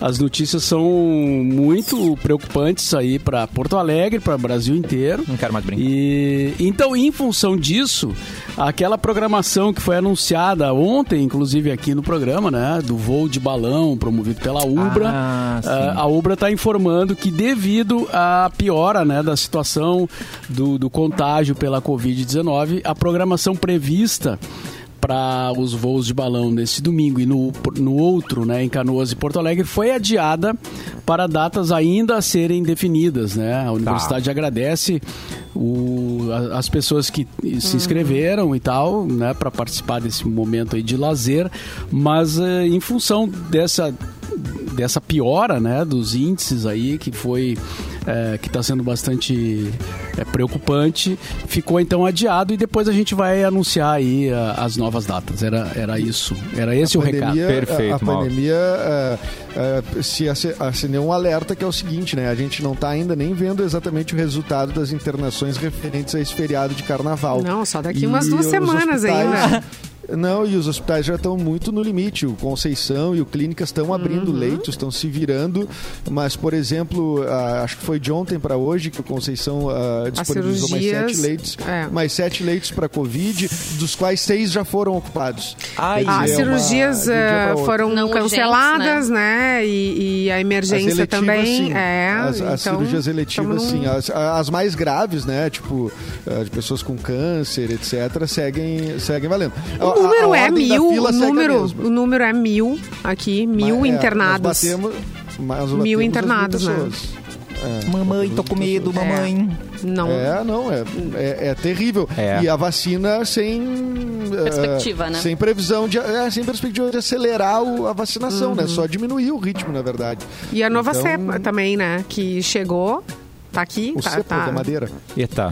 As notícias são muito preocupantes aí para Porto Alegre, para o Brasil inteiro. Não quero mais brincar. E então, em função disso, aquela programação que foi anunciada ontem, inclusive aqui no programa, né, do voo de balão promovido pela Ubra, Ah, sim. ah, a Ubra está informando que devido à piora, né, da situação do, do contágio pela Covid-19, a programação prevista para os voos de balão nesse domingo e no, no outro, né, em Canoas e Porto Alegre, foi adiada para datas ainda a serem definidas, né? A universidade agradece o- a- as pessoas que se inscreveram e tal, né, para participar desse momento aí de lazer, mas eh, em função dessa dessa piora, né, dos índices aí que foi é, que está sendo bastante é, preocupante. Ficou então adiado e depois a gente vai anunciar aí a, as novas datas. Era, era isso. Era esse o recado. pandemia, Perfeito, a, a Mauro. pandemia é, é, se ace- acendeu um alerta que é o seguinte, né? A gente não está ainda nem vendo exatamente o resultado das internações referentes a esse feriado de carnaval. Não, só daqui E umas duas semanas hospitais- ainda. Não, e os hospitais já estão muito no limite. O Conceição e o Clínicas estão abrindo Uhum. leitos, estão se virando. Mas, por exemplo, acho que foi de ontem para hoje que o Conceição ah, disponibilizou mais cirurgias, sete leitos. é. Mais sete leitos para Covid, dos quais seis já foram ocupados. Ai, Quer As dizer, é uma- cirurgias um eh, foram Não canceladas, né? E, e a emergência eletivas, também. sim. É, as, as então, cirurgias eletivas, num- sim. As, as mais graves, né? Tipo, eh, de pessoas com câncer, etc., seguem, seguem valendo. A- O a- número a é ordem da mil, o a número, o número é mil aqui, mil Mas, é, internados. Nós batemos, Mil internados, né? É, Mamãe, tô com medo, mamãe. Não. É, não, é, é, é terrível. É. E a vacina sem. Perspectiva, né? Sem previsão de. É, sem perspectiva de acelerar o- a vacinação, Uhum. né? Só diminuir o ritmo, na verdade. E a nova Então- cepa também, né? Que chegou, tá aqui, O tá, cepo tá. da madeira. Eita.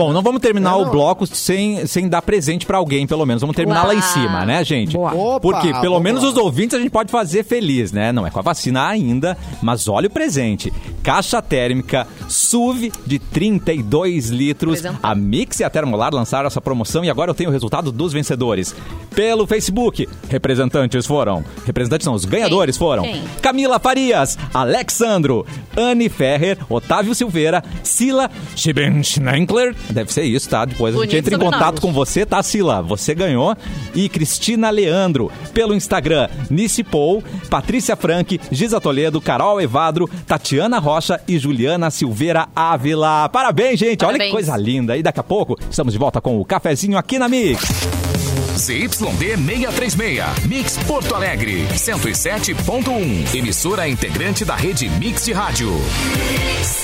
Bom, não vamos terminar É, o não. bloco sem, sem dar presente pra alguém, pelo menos. Vamos terminar lá em Uau. cima, né, gente? Boa. Opa, Porque pelo vamos menos os ouvintes a gente pode fazer feliz, né? Não é com a vacina ainda, mas olha o presente. Caixa térmica SUV de 32 litros. Presentão. A Mix e a Termolar lançaram essa promoção e agora eu tenho o resultado dos vencedores. Pelo Facebook, representantes foram. Representantes não, os ganhadores foram. Quem? Camila Farias, Alexandro, Anne Ferrer, Otávio Silveira, Sila Schnenkler, deve ser isso, tá? Depois a gente Bonito entra em contato com você, tá, Sila? Você ganhou. E Cristina Leandro, pelo Instagram, Nice Paul, Patrícia Frank, Giza Toledo, Carol Evadro, Tatiana Rocha e Juliana Silveira Ávila. Parabéns, gente! Olha que Parabéns. coisa linda. E daqui a pouco estamos de volta com o cafezinho aqui na Mix. ZYD 636, Mix Porto Alegre, 107.1. Emissora integrante da rede Mix de Rádio.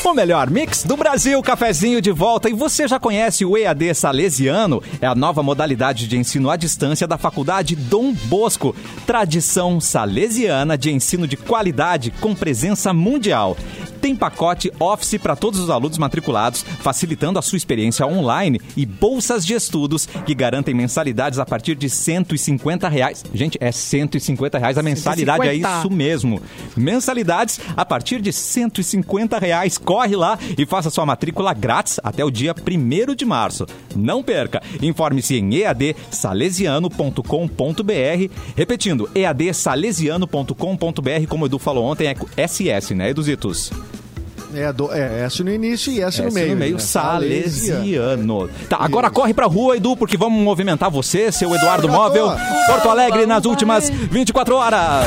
O melhor mix do Brasil, cafezinho de volta. E você já conhece o EAD Salesiano? É a nova modalidade de ensino à distância da Faculdade Dom Bosco. Tradição salesiana de ensino de qualidade com presença mundial. Tem pacote Office para todos os alunos matriculados, facilitando a sua experiência online e bolsas de estudos que garantem mensalidades a partir de 150 reais. Gente, é 150 reais a mensalidade, é 150. isso mesmo. Mensalidades a partir de 150 reais. Corre lá e faça sua matrícula grátis até o dia 1 de março. Não perca. Informe-se em eadsalesiano.com.br. Repetindo, eadsalesiano.com.br, como o Edu falou ontem, é SS, né, Eduzitos? É, do, é S no início e S, no S meio. no meio, né? salesiano. Tá, agora Isso. corre pra rua, Edu, porque vamos movimentar você, seu Eduardo Móvel. Porto Alegre nas últimas 24 horas.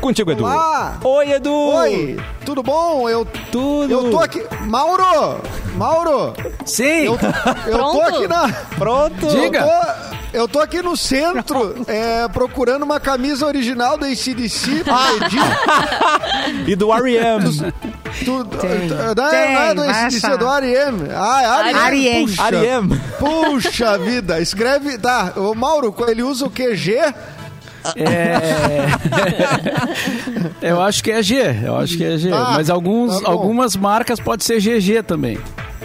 Contigo, Edu. Olá. Oi, Edu. Oi, tudo bom? Eu, Tudo. eu tô aqui. Mauro! Mauro! Sim! Eu, eu tô aqui na. Pronto. Diga. Eu tô, eu tô aqui no centro é, procurando uma camisa original da ACDC. Pedi. E do R.E.M. Tu, Tem. não, é- não é do ACDC, é do R.E.M. Ah, é R.E.M. R.E.M.. Puxa, vida, escreve. Tá, o Mauro, ele usa o QG? É... eu acho que é G, eu acho que é G. Tá, Mas alguns, tá algumas marcas pode ser GG também.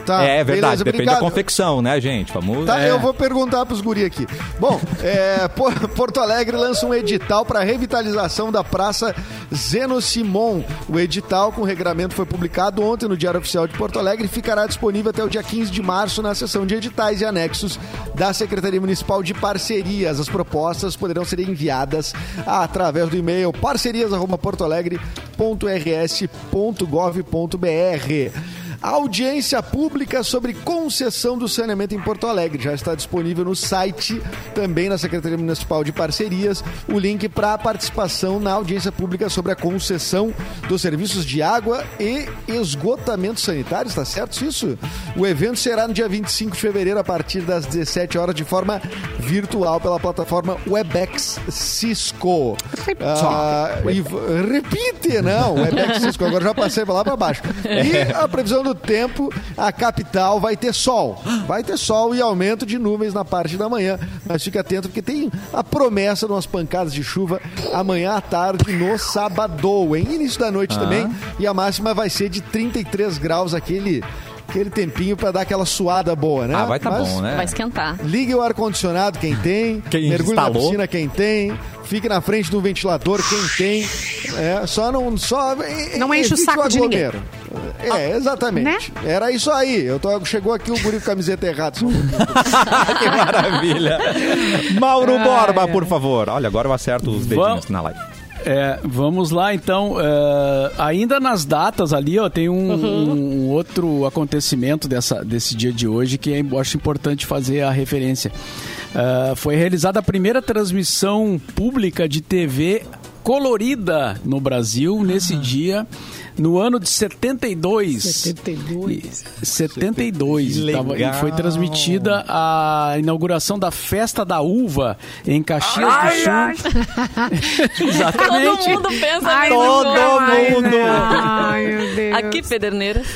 Tá, é verdade, beleza, depende obrigado. da confecção, né, gente? Vamos. Tá, é. eu vou perguntar pros guri aqui. Bom, é, Por- Porto Alegre lança um edital para revitalização da Praça Zeno Simon. O edital com regramento foi publicado ontem no Diário Oficial de Porto Alegre e ficará disponível até o dia 15 de março na seção de editais e anexos da Secretaria Municipal de Parcerias. As propostas poderão ser enviadas através do e-mail parcerias@portoalegre.rs.gov.br. Audiência pública sobre concessão do saneamento em Porto Alegre já está disponível no site, também na Secretaria Municipal de Parcerias, o link para a participação na audiência pública sobre a concessão dos serviços de água e esgotamento sanitário, está certo isso? O evento será no dia 25 de fevereiro, a partir das 17 horas, de forma virtual pela plataforma Webex Cisco. Ah, e repite, não, Webex Cisco, agora já passei para lá para baixo. E a previsão do tempo, a capital vai ter sol. Vai ter sol e aumento de nuvens na parte da manhã. Mas fica atento porque tem a promessa de umas pancadas de chuva amanhã à tarde no sábado, hein? Início da noite também. E a máxima vai ser de 33 graus, aquele, aquele tempinho pra dar aquela suada boa, né? Ah, vai tá Mas bom, né? Vai esquentar. Ligue o ar-condicionado, quem tem. Quem mergulhe na instalou. piscina, quem tem. Fique na frente do ventilador, quem tem. É, só não. Só, Não enche o saco de ninguém. aglomero. É, exatamente. Né? Era isso aí. Eu tô, chegou aqui o guri com camiseta errada. que maravilha. Mauro Borba, por favor. Olha, agora eu acerto os dedinhos Vamos. na live. É, vamos lá então. É, ainda nas datas ali, ó, tem um, um outro acontecimento dessa, desse dia de hoje que eu acho importante fazer a referência. É, foi realizada a primeira transmissão pública de TV colorida no Brasil nesse dia. No ano de 72. 72. E- 72. Que tava- e legal. foi transmitida a inauguração da Festa da Uva em Caxias do Sul. Exatamente. Todo mundo pensa Ai, mesmo. Todo mundo. né? Ai, meu Deus. Aqui, Pederneiras.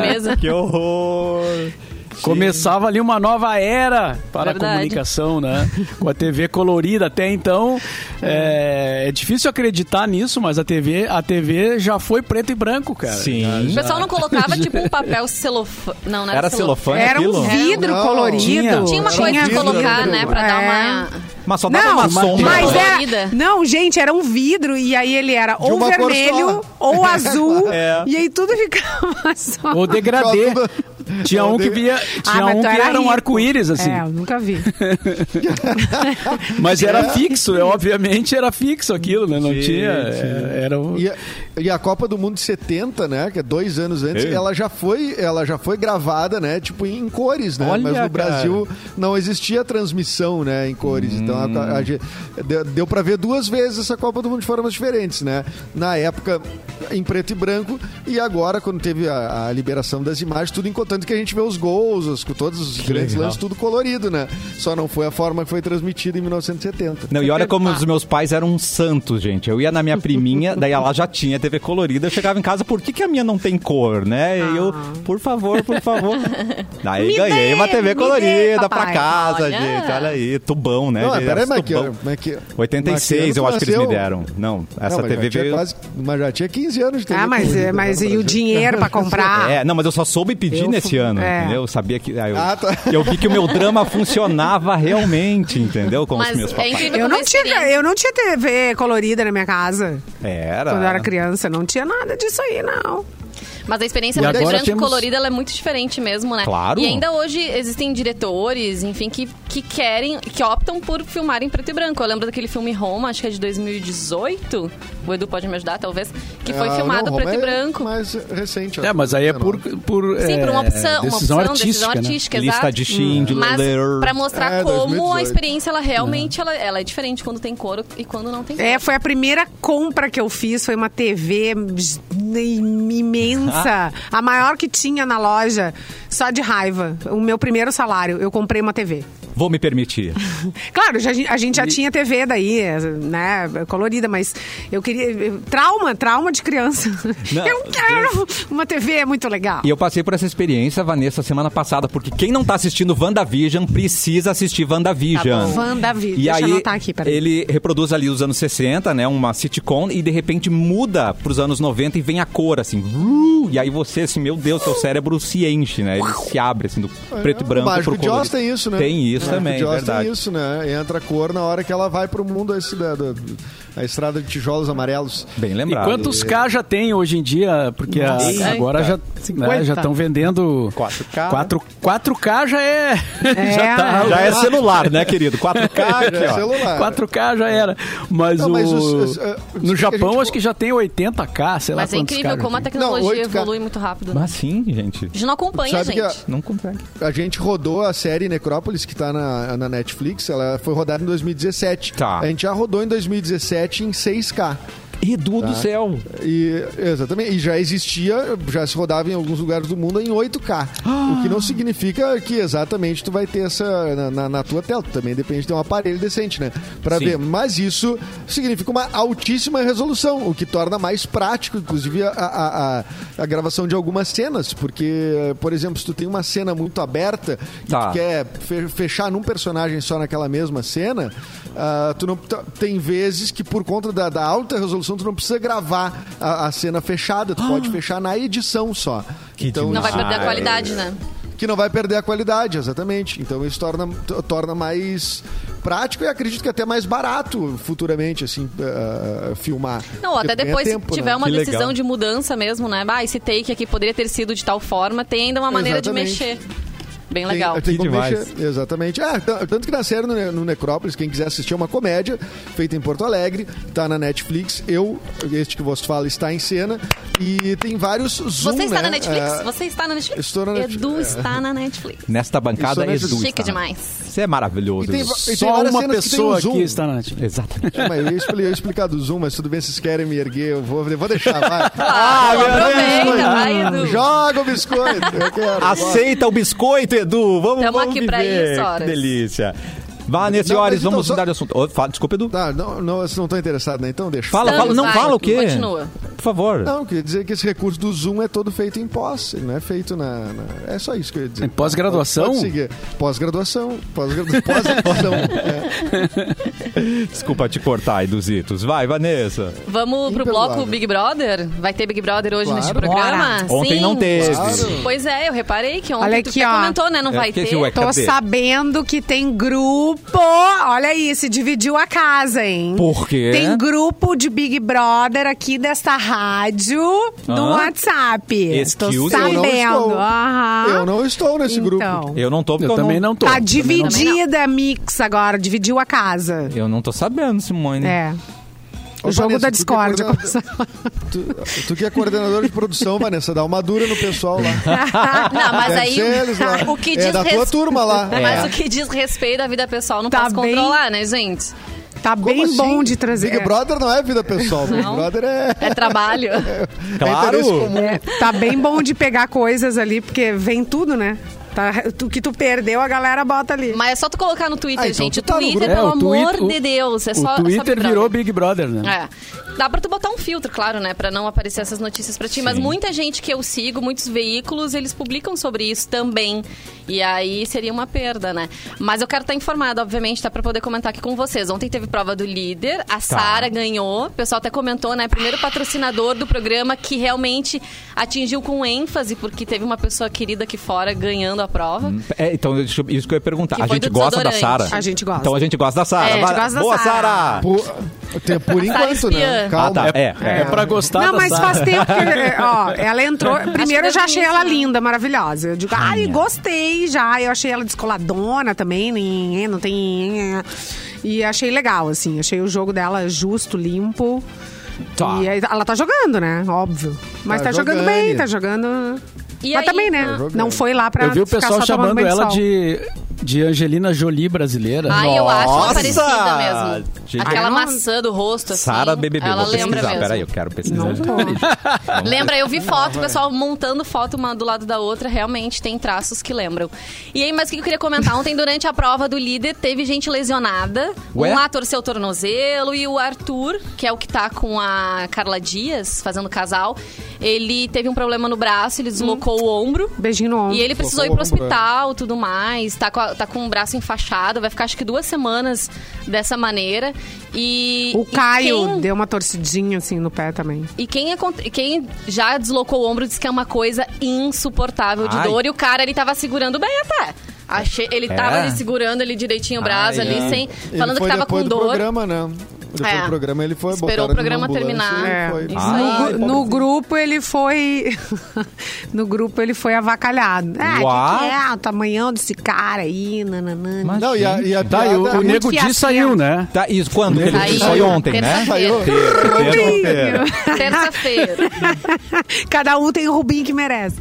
Mesa. Que horror. Começava ali uma nova era para Verdade. a comunicação, né? Com a TV colorida. Até então, é, é difícil acreditar nisso, mas a TV, a TV já foi preto e branco, cara. Sim. O pessoal não colocava, tipo, um papel celofane. Não, não era, Era celofane Era um vidro Não, colorido. tinha. Tinha uma Era coisa de colocar, vidro. né? Pra dar É. uma... Mas só dava Não, uma sombra. mas Colorida. era. Não, gente, era um vidro e aí ele era ou uma cor vermelho ou azul. É. E aí tudo ficava só. Ou degradê. Tinha um que via, tinha mas um que era era um arco-íris, assim. É, eu nunca vi. Mas era fixo, é, obviamente era fixo aquilo, né? Não Sim, tinha. é, Era o- E a, e a Copa do Mundo de 70, né? Que é dois anos antes, Ei. ela já foi, ela já foi gravada, né? Tipo em cores, né? Olha, Mas cara. no Brasil não existia transmissão, né? Em cores. Então a, a, gente- deu, deu para ver duas vezes essa Copa do Mundo de formas diferentes, né? Na época em preto e branco e agora quando teve a, a liberação das imagens, tudo enquanto que a gente vê os gols, os, com todos os grandes legal. lances, tudo colorido, né? Só não foi a forma que foi transmitida em 1970. Não, e olha como os meus pais eram santos, gente. Eu ia na minha priminha, daí ela já tinha TV colorida. Eu chegava em casa, por que, que a minha não tem cor, né? E eu, por favor, por favor. Daí Me ganhei dê, uma TV me dê, colorida pra casa, Olha. gente. Olha aí, tubão, né? Não, gente? peraí, que, mas que, 86 eu acho que eles me deram. Não, essa Não, mas TV veio... quase- mas já tinha 15 anos de TV Ah, mas, colorida, é, mas né, e o dinheiro pra comprar? É, não, mas eu só soube pedir Eu nesse fu- ano, é. entendeu? Eu sabia que... aí eu, Ah, tá. eu vi que o meu drama funcionava realmente, entendeu? Com os Mas meus é papais. incrível Eu não, tinha, eu não tinha TV colorida na minha casa. Era. Quando eu era criança, não tinha nada disso aí, não. Mas a experiência E e branco temos- colorida ela é muito diferente mesmo, né? Claro. E ainda hoje existem diretores, enfim, que, que querem, que optam por filmar em preto e branco. Eu lembro daquele filme Roma, acho que é de 2018. O Edu pode me ajudar, talvez. Que foi Ah, filmado não, preto Roma e é branco. Mais recente. É, mas aí é por, por Sim, por uma é, opção, uma decisão opção, artística, decisão né? artística, Lista exato. de Schindler. Mas pra mostrar É, como 2018. a experiência, ela realmente ela, ela é diferente quando tem cor e quando não tem cor. É, foi a primeira compra que eu fiz, foi uma TV imensa, a maior que tinha na loja, só de raiva. O meu primeiro salário, eu comprei uma TV. Vou me permitir. Claro, já- a gente já tinha TV daí, né, colorida, mas eu queria... Trauma, trauma de criança. Não, eu quero uma TV, é muito legal. E eu passei por essa experiência, Vanessa, semana passada, porque quem não tá assistindo WandaVision precisa assistir WandaVision. Tá bom. WandaVision, E deixa eu aí, anotar aqui, peraí. ele reproduz ali os anos 60, né, uma sitcom, e de repente muda pros anos 90 e vem a cor, assim. vruu, E aí você, assim, meu Deus, seu cérebro se enche, né? Ele se abre, assim, do preto e branco O Mágico pro de Oz tem isso, né? Tem isso O Mágico também, Oz verdade. tem isso, né? Entra a cor na hora que ela vai pro mundo esse da, da- a estrada de tijolos amarelos. Bem E lembrado. quantos K já tem hoje em dia? Porque a- agora já né, já estão vendendo 4K. 4, 4K já é, É, já tá Já é celular, né, querido? 4K aqui, É ó. celular. 4K já era. Mas, Não, o, mas os- os- os- no Japão gente- acho que já tem 80K, sei lá Mas é incrível como a tecnologia Não, 8K. evolui muito rápido. Mas sim, gente. A gente não acompanha, Sabe gente. a- Não consegue. A gente rodou a série Necrópolis, que tá na, na Netflix, ela foi rodada em 2017. Tá. A gente já rodou em 2017 em 6K. Edu do Tá. céu. E, exatamente. E já existia, já se rodava em alguns lugares do mundo em 8K. o que não significa que exatamente tu vai ter essa na, na- na tua tela. Tu também depende de ter um aparelho decente, né? Pra Sim. ver. Mas isso significa uma altíssima resolução, o que torna mais prático, inclusive, a, a, a- a gravação de algumas cenas. Porque, por exemplo, se tu tem uma cena muito aberta e Tá. tu quer fe- fechar num personagem só naquela mesma cena, ah, tu não t- tem vezes que por conta da, da alta resolução tu não precisa gravar a, a cena fechada, tu pode fechar na edição só. Que então, Não vai Ah, perder a é. qualidade, né? que não vai perder a qualidade, exatamente. Então isso torna, torna mais prático e acredito que até mais barato futuramente, assim, ah, filmar. Não, Porque até depois, tempo, se tiver né? uma Que decisão legal. de mudança mesmo, né? Ah, esse take aqui poderia ter sido de tal forma, tem ainda uma maneira de Exatamente. mexer. Bem Tem- legal. Tem, demais. mexer, exatamente. Ah, tanto que na série no, no Necrópolis, quem quiser assistir, é uma comédia feita em Porto Alegre, tá na Netflix. Eu, este que vos fala, está em cena. E tem vários zoom, Você está né? na Netflix? Ah, Você está na Netflix? estou na Netflix. Edu É. está na Netflix. Nesta bancada, Isso, Edu. Chique está. demais. Você é maravilhoso. E tem e tem Só uma cenas que tem pessoa um está na Netflix. Exatamente. Mas eu ia expli- eu explicar do Zoom, mas tudo bem, se vocês querem me erguer, eu vou, eu vou deixar, vai. Ah, aproveita, Deus. vai, Edu. Joga o biscoito, eu quero. Aceita o biscoito, Edu. Vamos, Tamo vamos aqui viver. isso, horas. Que delícia. Vá, nesse horas, então vamos só- mudar de assunto. Ô, fala, desculpa, Edu. Tá, não, não, vocês não estão interessados, né? Então deixa. Fala, Estamos, fala. Não, vai, fala o quê? continua. Por favor. Não, queria dizer que esse recurso do Zoom é todo feito em pós, ele não é feito na... na- É só isso que eu ia dizer. Em pós-graduação? Pós-graduação. Pós-graduação. É. Desculpa te cortar, Eduzitos. Vai, Vanessa. Vamos pro Imperdoável. bloco Big Brother? Vai ter Big Brother hoje Claro. neste programa? Bora. Ontem Sim. não teve. Claro. Pois é, eu reparei que ontem Olha tu aqui, até ó. comentou, né? Não É, vai ter. ué- Tô sabendo que tem grupo. Olha aí, se dividiu a casa, hein? Por quê? Tem grupo de Big Brother aqui desta rádio no Hã? WhatsApp. Tô Excuse? Eu sabendo. não estou. Aham. Eu não estou nesse grupo. Então. Eu não tô porque Eu também não tô. Tá dividida a mix agora, dividiu a casa. Eu não tô sabendo, Simone. É. O jogo Vanessa, da tu que é discórdia. coordenador- Tu, tu que é coordenador de produção, Vanessa, dá uma dura no pessoal lá. Não, mas Deve aí eles lá. o que É diz da tua res- turma lá. Mas É. o que diz respeito à vida pessoal não Tá posso bem- controlar, né, gente? Tá Como bem assim? bom de trazer. Big Brother não é vida pessoal. Big Não. Brother é... É trabalho. Claro. interesse comum. É, tá bem bom de pegar coisas ali, porque vem tudo, né? Tá, o que tu perdeu, a galera bota ali. Mas é só tu colocar no Twitter, Ah, então gente. tu O tá no Twitter, pelo É, o amor Twitter- de Deus, é só. é o só Twitter Big virou Brother. Big Brother, né? É. Dá pra tu botar um filtro, claro, né? Pra não aparecer essas notícias pra ti. Mas muita gente que eu sigo, muitos veículos, eles publicam sobre isso também. E aí seria uma perda, né? Mas eu quero estar informada, obviamente, tá? Pra poder comentar aqui com vocês. Ontem teve prova do líder, a Sara ganhou. O pessoal até comentou, né? Primeiro patrocinador do programa que realmente atingiu com ênfase, porque teve uma pessoa querida aqui fora ganhando a prova. É, então, isso que eu ia perguntar. Que A gente gosta da. Sara? A gente gosta. Então a gente gosta da Sara. É, a gente Vai- gosta da Boa, Sara. Sara! Por, por enquanto, espiã. Né? Calma. Ah, tá. É. É, pra gostar Não, da mas Sara. faz tempo que. Ó, ela entrou. Primeiro eu já achei ela linda, maravilhosa. Eu digo, ai, gostei já. Eu achei ela descoladona também, nem- não tem. E achei legal, assim. Achei o jogo dela justo, limpo. Tá. E aí, ela tá jogando, né? Óbvio. Mas tá, Tá jogando jogando. bem, tá jogando. E Mas aí, também, né? tá. Não foi lá pra Eu vi o pessoal chamando ela de, de Angelina Jolie brasileira. Ai, eu acho ela Nossa! parecida mesmo. Gente. Aquela Ah, não- maçã do rosto, assim. Sara BBB. Ela Vou lembra pesquisar. mesmo. Peraí, eu quero pesquisar. Não tô. Lembra, eu vi foto, o pessoal montando foto uma do lado da outra, realmente tem traços que lembram. E aí, mas o que eu queria comentar? Ontem, durante a prova do líder, teve gente lesionada. Ué? Um lá torceu o tornozelo e o Arthur, que é o que tá com a Carla Dias, fazendo casal, ele teve um problema no braço, ele deslocou o ombro. Beijinho no ombro. E ele precisou ir Colocou pro o ombro, hospital, tudo mais. Tá com, a- tá com o braço enfaixado, vai ficar acho que duas semanas dessa maneira. E. O e Caio quem- deu uma torcidinha assim no pé também. e quem, acon- quem já deslocou o ombro disse que é uma coisa insuportável de Ai. dor. E o cara, ele tava segurando bem até. Achei, ele tava É? ali segurando ele direitinho o braço Ai, ali, ai. sem, Ele falando que tava com do dor. programa, né? Depois É. do programa ele foi Esperou o programa terminar. foi. Isso Ah. No, no grupo ele foi. no grupo ele foi avacalhado. Ah, que, Uau. que é o tamanhão desse cara aí, nananã. Mas- Não, e a, e a Tá, o, piada- o muito Nego Di fiacinho. saiu, né? Tá, isso quando? Que ele disse? Foi ontem, né? terça-feira. Terça-feira. Terça-feira. Cada um tem o Rubinho que merece.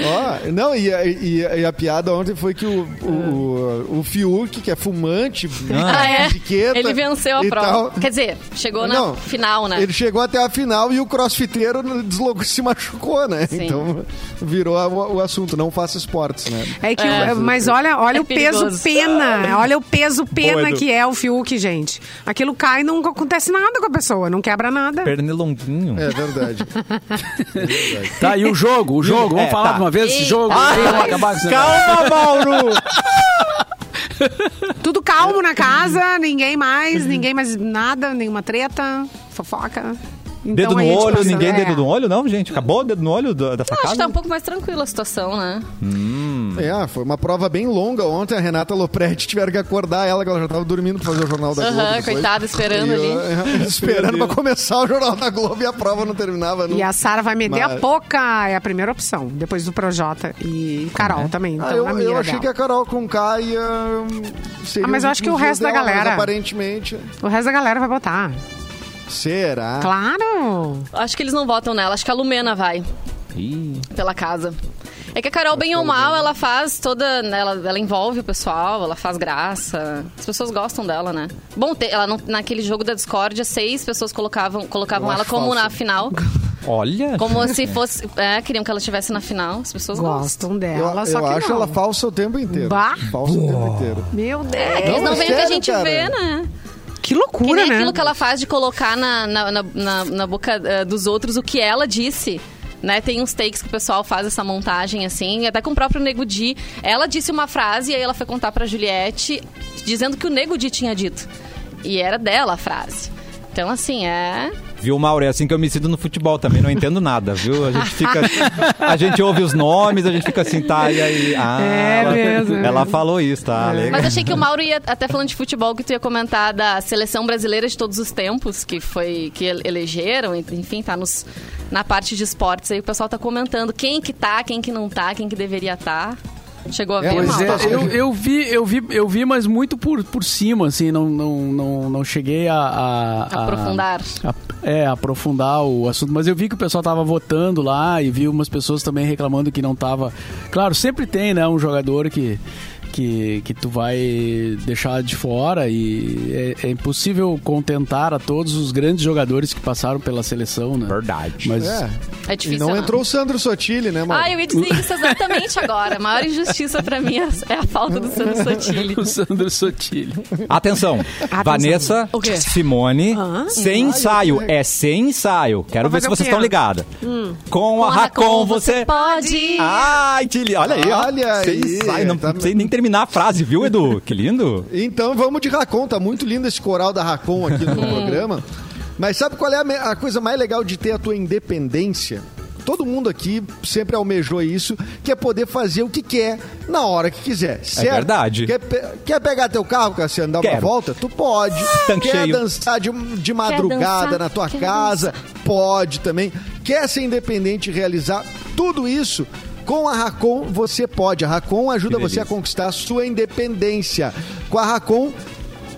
Ó, não, e, a- e- e a piada ontem foi que o, o, o Fiuk, que é fumante, Ah, é? etiqueta Ele venceu a prova. tal, Quer dizer, chegou na Não, final, né? Ele chegou até a final e o crossfiteiro deslocou, se machucou, né? Sim. Então virou a- o, assunto, não faça esportes, né? É que, É. mas olha, olha É o peso pena. Olha o peso pena Boa, que é o Fiuk, gente. Aquilo cai e não acontece nada com a pessoa, não quebra nada. Pernilonguinho. É verdade. Tá, e o jogo? O jogo, vamos É, falar tá. Uma vez jogo? esse negócio. Calma, Mauro! Tudo calmo na casa, ninguém mais, ninguém mais nada, nenhuma treta, fofoca. Então, Dedo no olho, assim, ninguém é. dedo no olho, não, gente? Acabou o dedo no olho da- dessa Eu acho que tá um pouco mais tranquila a situação, né? É, foi uma prova bem longa. Ontem a Renata Lopretti tiveram que acordar ela, que ela já tava dormindo pra fazer o Jornal da Globo. Aham, coitada, esperando E, ali. uh, esperando pra começar o Jornal da Globo e a prova não terminava. Não. E a Sara vai meter a Mas- pouca, é a primeira opção, depois do Projota. E Carol também, então Ah, eu, eu achei dela. que a Carol com K ia. hum, seria Ah, mas eu acho que o resto da dela, mas galera- aparentemente. O resto da galera vai votar. Será? Claro! Acho que eles não votam nela. Acho que a Lumena vai Ih, pela casa. É que a Carol, bem ou mal, ela faz toda. né, Ela, ela envolve o pessoal, ela faz graça. As pessoas gostam dela, né? Bom, te- ela não- naquele jogo da discórdia, seis pessoas colocavam, colocavam Eu ela como falso. na final. olha. Como se fosse. É, queriam que ela estivesse na final. As pessoas gostam. Gostam Eu, dela, só eu que acho não. ela falsa o tempo inteiro. Bah. Falsa o tempo inteiro. Meu Deus! É que eles Não, não é veem o que a gente cara. vê, né? Que Que loucura, nem né? aquilo que ela faz de colocar na, na, na, na- boca eh, dos outros o que ela disse. Né, tem uns takes que o pessoal faz essa montagem assim, até com o próprio Nego Di. Ela disse uma frase e aí ela foi contar pra Juliette dizendo que o Nego Di tinha dito. E era dela a frase. Então, assim, é. Viu, Mauro? É assim que eu me sinto no futebol também, não entendo nada, viu? A gente fica. A gente ouve os nomes, a gente fica assim, tá, e aí. Ah, É ela, mesmo, é Ela mesmo. falou isso, tá? Legal. Mas achei que o Mauro ia, até falando de futebol, que tu ia comentar da seleção brasileira de todos os tempos, que foi que ele- elegeram, enfim, tá nos, na parte de esportes aí, o pessoal tá comentando quem que tá, quem que não tá, quem que deveria tá. Chegou a É, ver, Pois Mauro? é, eu, eu vi, eu vi, eu vi, mas muito por, por cima, assim, não, não, não, não cheguei a, a- a- Aprofundar. a- é, aprofundar o assunto, mas eu vi que o pessoal tava votando lá e vi umas pessoas também reclamando que não tava. Claro, sempre tem, né, um jogador que que, que tu vai deixar de fora e é, é impossível contentar a todos os grandes jogadores que passaram pela seleção, né? Verdade. Mas É. É E difícil, não né? entrou o Sandro Sotile, né, mano? Ah, eu ia dizer isso exatamente agora. A maior injustiça pra mim é é a falta do Sandro Sotile. o Sandro Sotile. Atenção. Vanessa, O quê? Simone, Hã? sem ensaio. É sem ensaio. Quero ver se vocês estão ligadas. Hum. Com a Racon você... pode. Ai, lindo. Olha aí, ó. Olha Sem aí, ensaio. Não tá- sei nem terminar a frase, viu, Edu? Que lindo. Então vamos de Racon, tá muito lindo esse coral da Racon aqui no programa. Mas sabe qual é a, a coisa mais legal de ter a tua independência? Todo mundo aqui sempre almejou isso, que é poder fazer o que quer na hora que quiser. Certo? verdade. Quer, pe- quer pegar teu carro, Cassiano, dar uma Quero. volta? Tu pode. Tanque quer cheio. dançar de, de madrugada dançar? na tua casa? Pode também. Quer ser independente e realizar tudo isso? Com a Racon você pode. A Racon ajuda você a conquistar a sua independência. Com a Racon,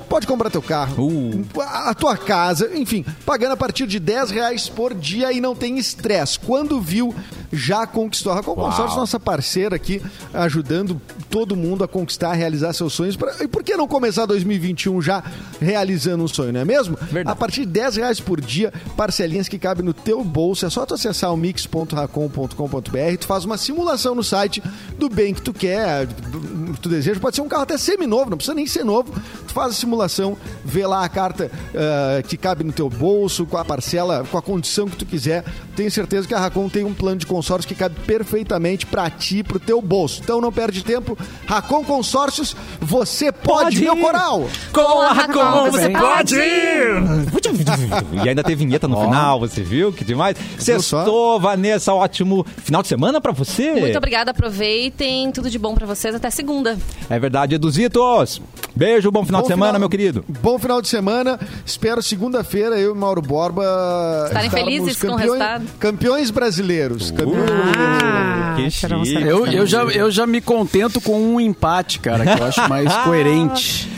pode comprar teu carro, Uh. a a tua casa, enfim, pagando a partir de 10 reais por dia e não tem estresse. Quando viu, já conquistou. A Racon. Consórcio, nossa parceira aqui, ajudando todo mundo a conquistar, a realizar seus sonhos. Pra- E por que não começar 2021 já realizando um sonho, não é mesmo? Verdade. A partir de 10 reais por dia, parcelinhas que cabem no teu bolso. É só tu acessar o mix.racon.com.br, tu faz uma simulação no site do bem que tu quer, tu deseja. Pode ser um carro até semi-novo, não precisa nem ser novo. Faz a simulação, vê lá a carta ah, que cabe no teu bolso, com a parcela, com a condição que tu quiser. Tenho certeza que a Racon tem um plano de consórcio que cabe perfeitamente pra ti, pro teu bolso. Então não perde tempo. Racon Consórcios, você pode, Pode. meu coral! Com a Racon você pode! E ainda tem vinheta no final, você viu? Que demais. Sextou, Vanessa, ótimo final de semana pra você. Muito obrigada, aproveitem. Tudo de bom pra vocês. Até segunda. É verdade, Eduzitos. Beijo, bom final Bom de semana, final- meu querido. Bom final de semana. Espero segunda-feira eu e Mauro Borba Estarem felizes com o campeões, resultado. campeões brasileiros. Campeões Ah, que chique. Eu, eu, já, eu já me contento com um empate, cara, que eu acho mais coerente.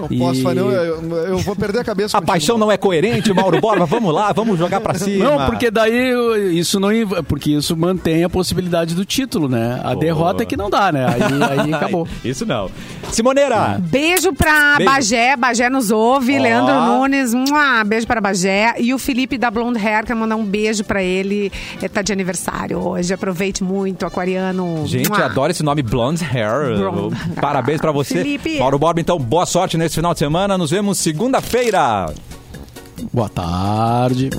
Eu não posso, E- fazer, eu, eu, eu vou perder a cabeça. A paixão não é coerente, Mauro Borba. Vamos lá, vamos jogar pra cima. Não, porque daí isso não porque isso mantém a possibilidade do título, né? A derrota é que não dá, né? Aí, aí acabou. Isso não. Simoneira, Beijo pra Beijo. Bagé, Bagé nos ouve, Ó. Leandro Nunes, mua, beijo para Bagé. E o Felipe da Blonde Hair, quer mandar um beijo pra ele, ele tá de aniversário hoje, aproveite muito, aquariano. gente, mua. adoro esse nome Blonde Hair. Blonde. Parabéns pra você. Felipe. Mauro Borba, então, boa sorte nesse esse final de semana. Nos vemos segunda-feira. Boa tarde.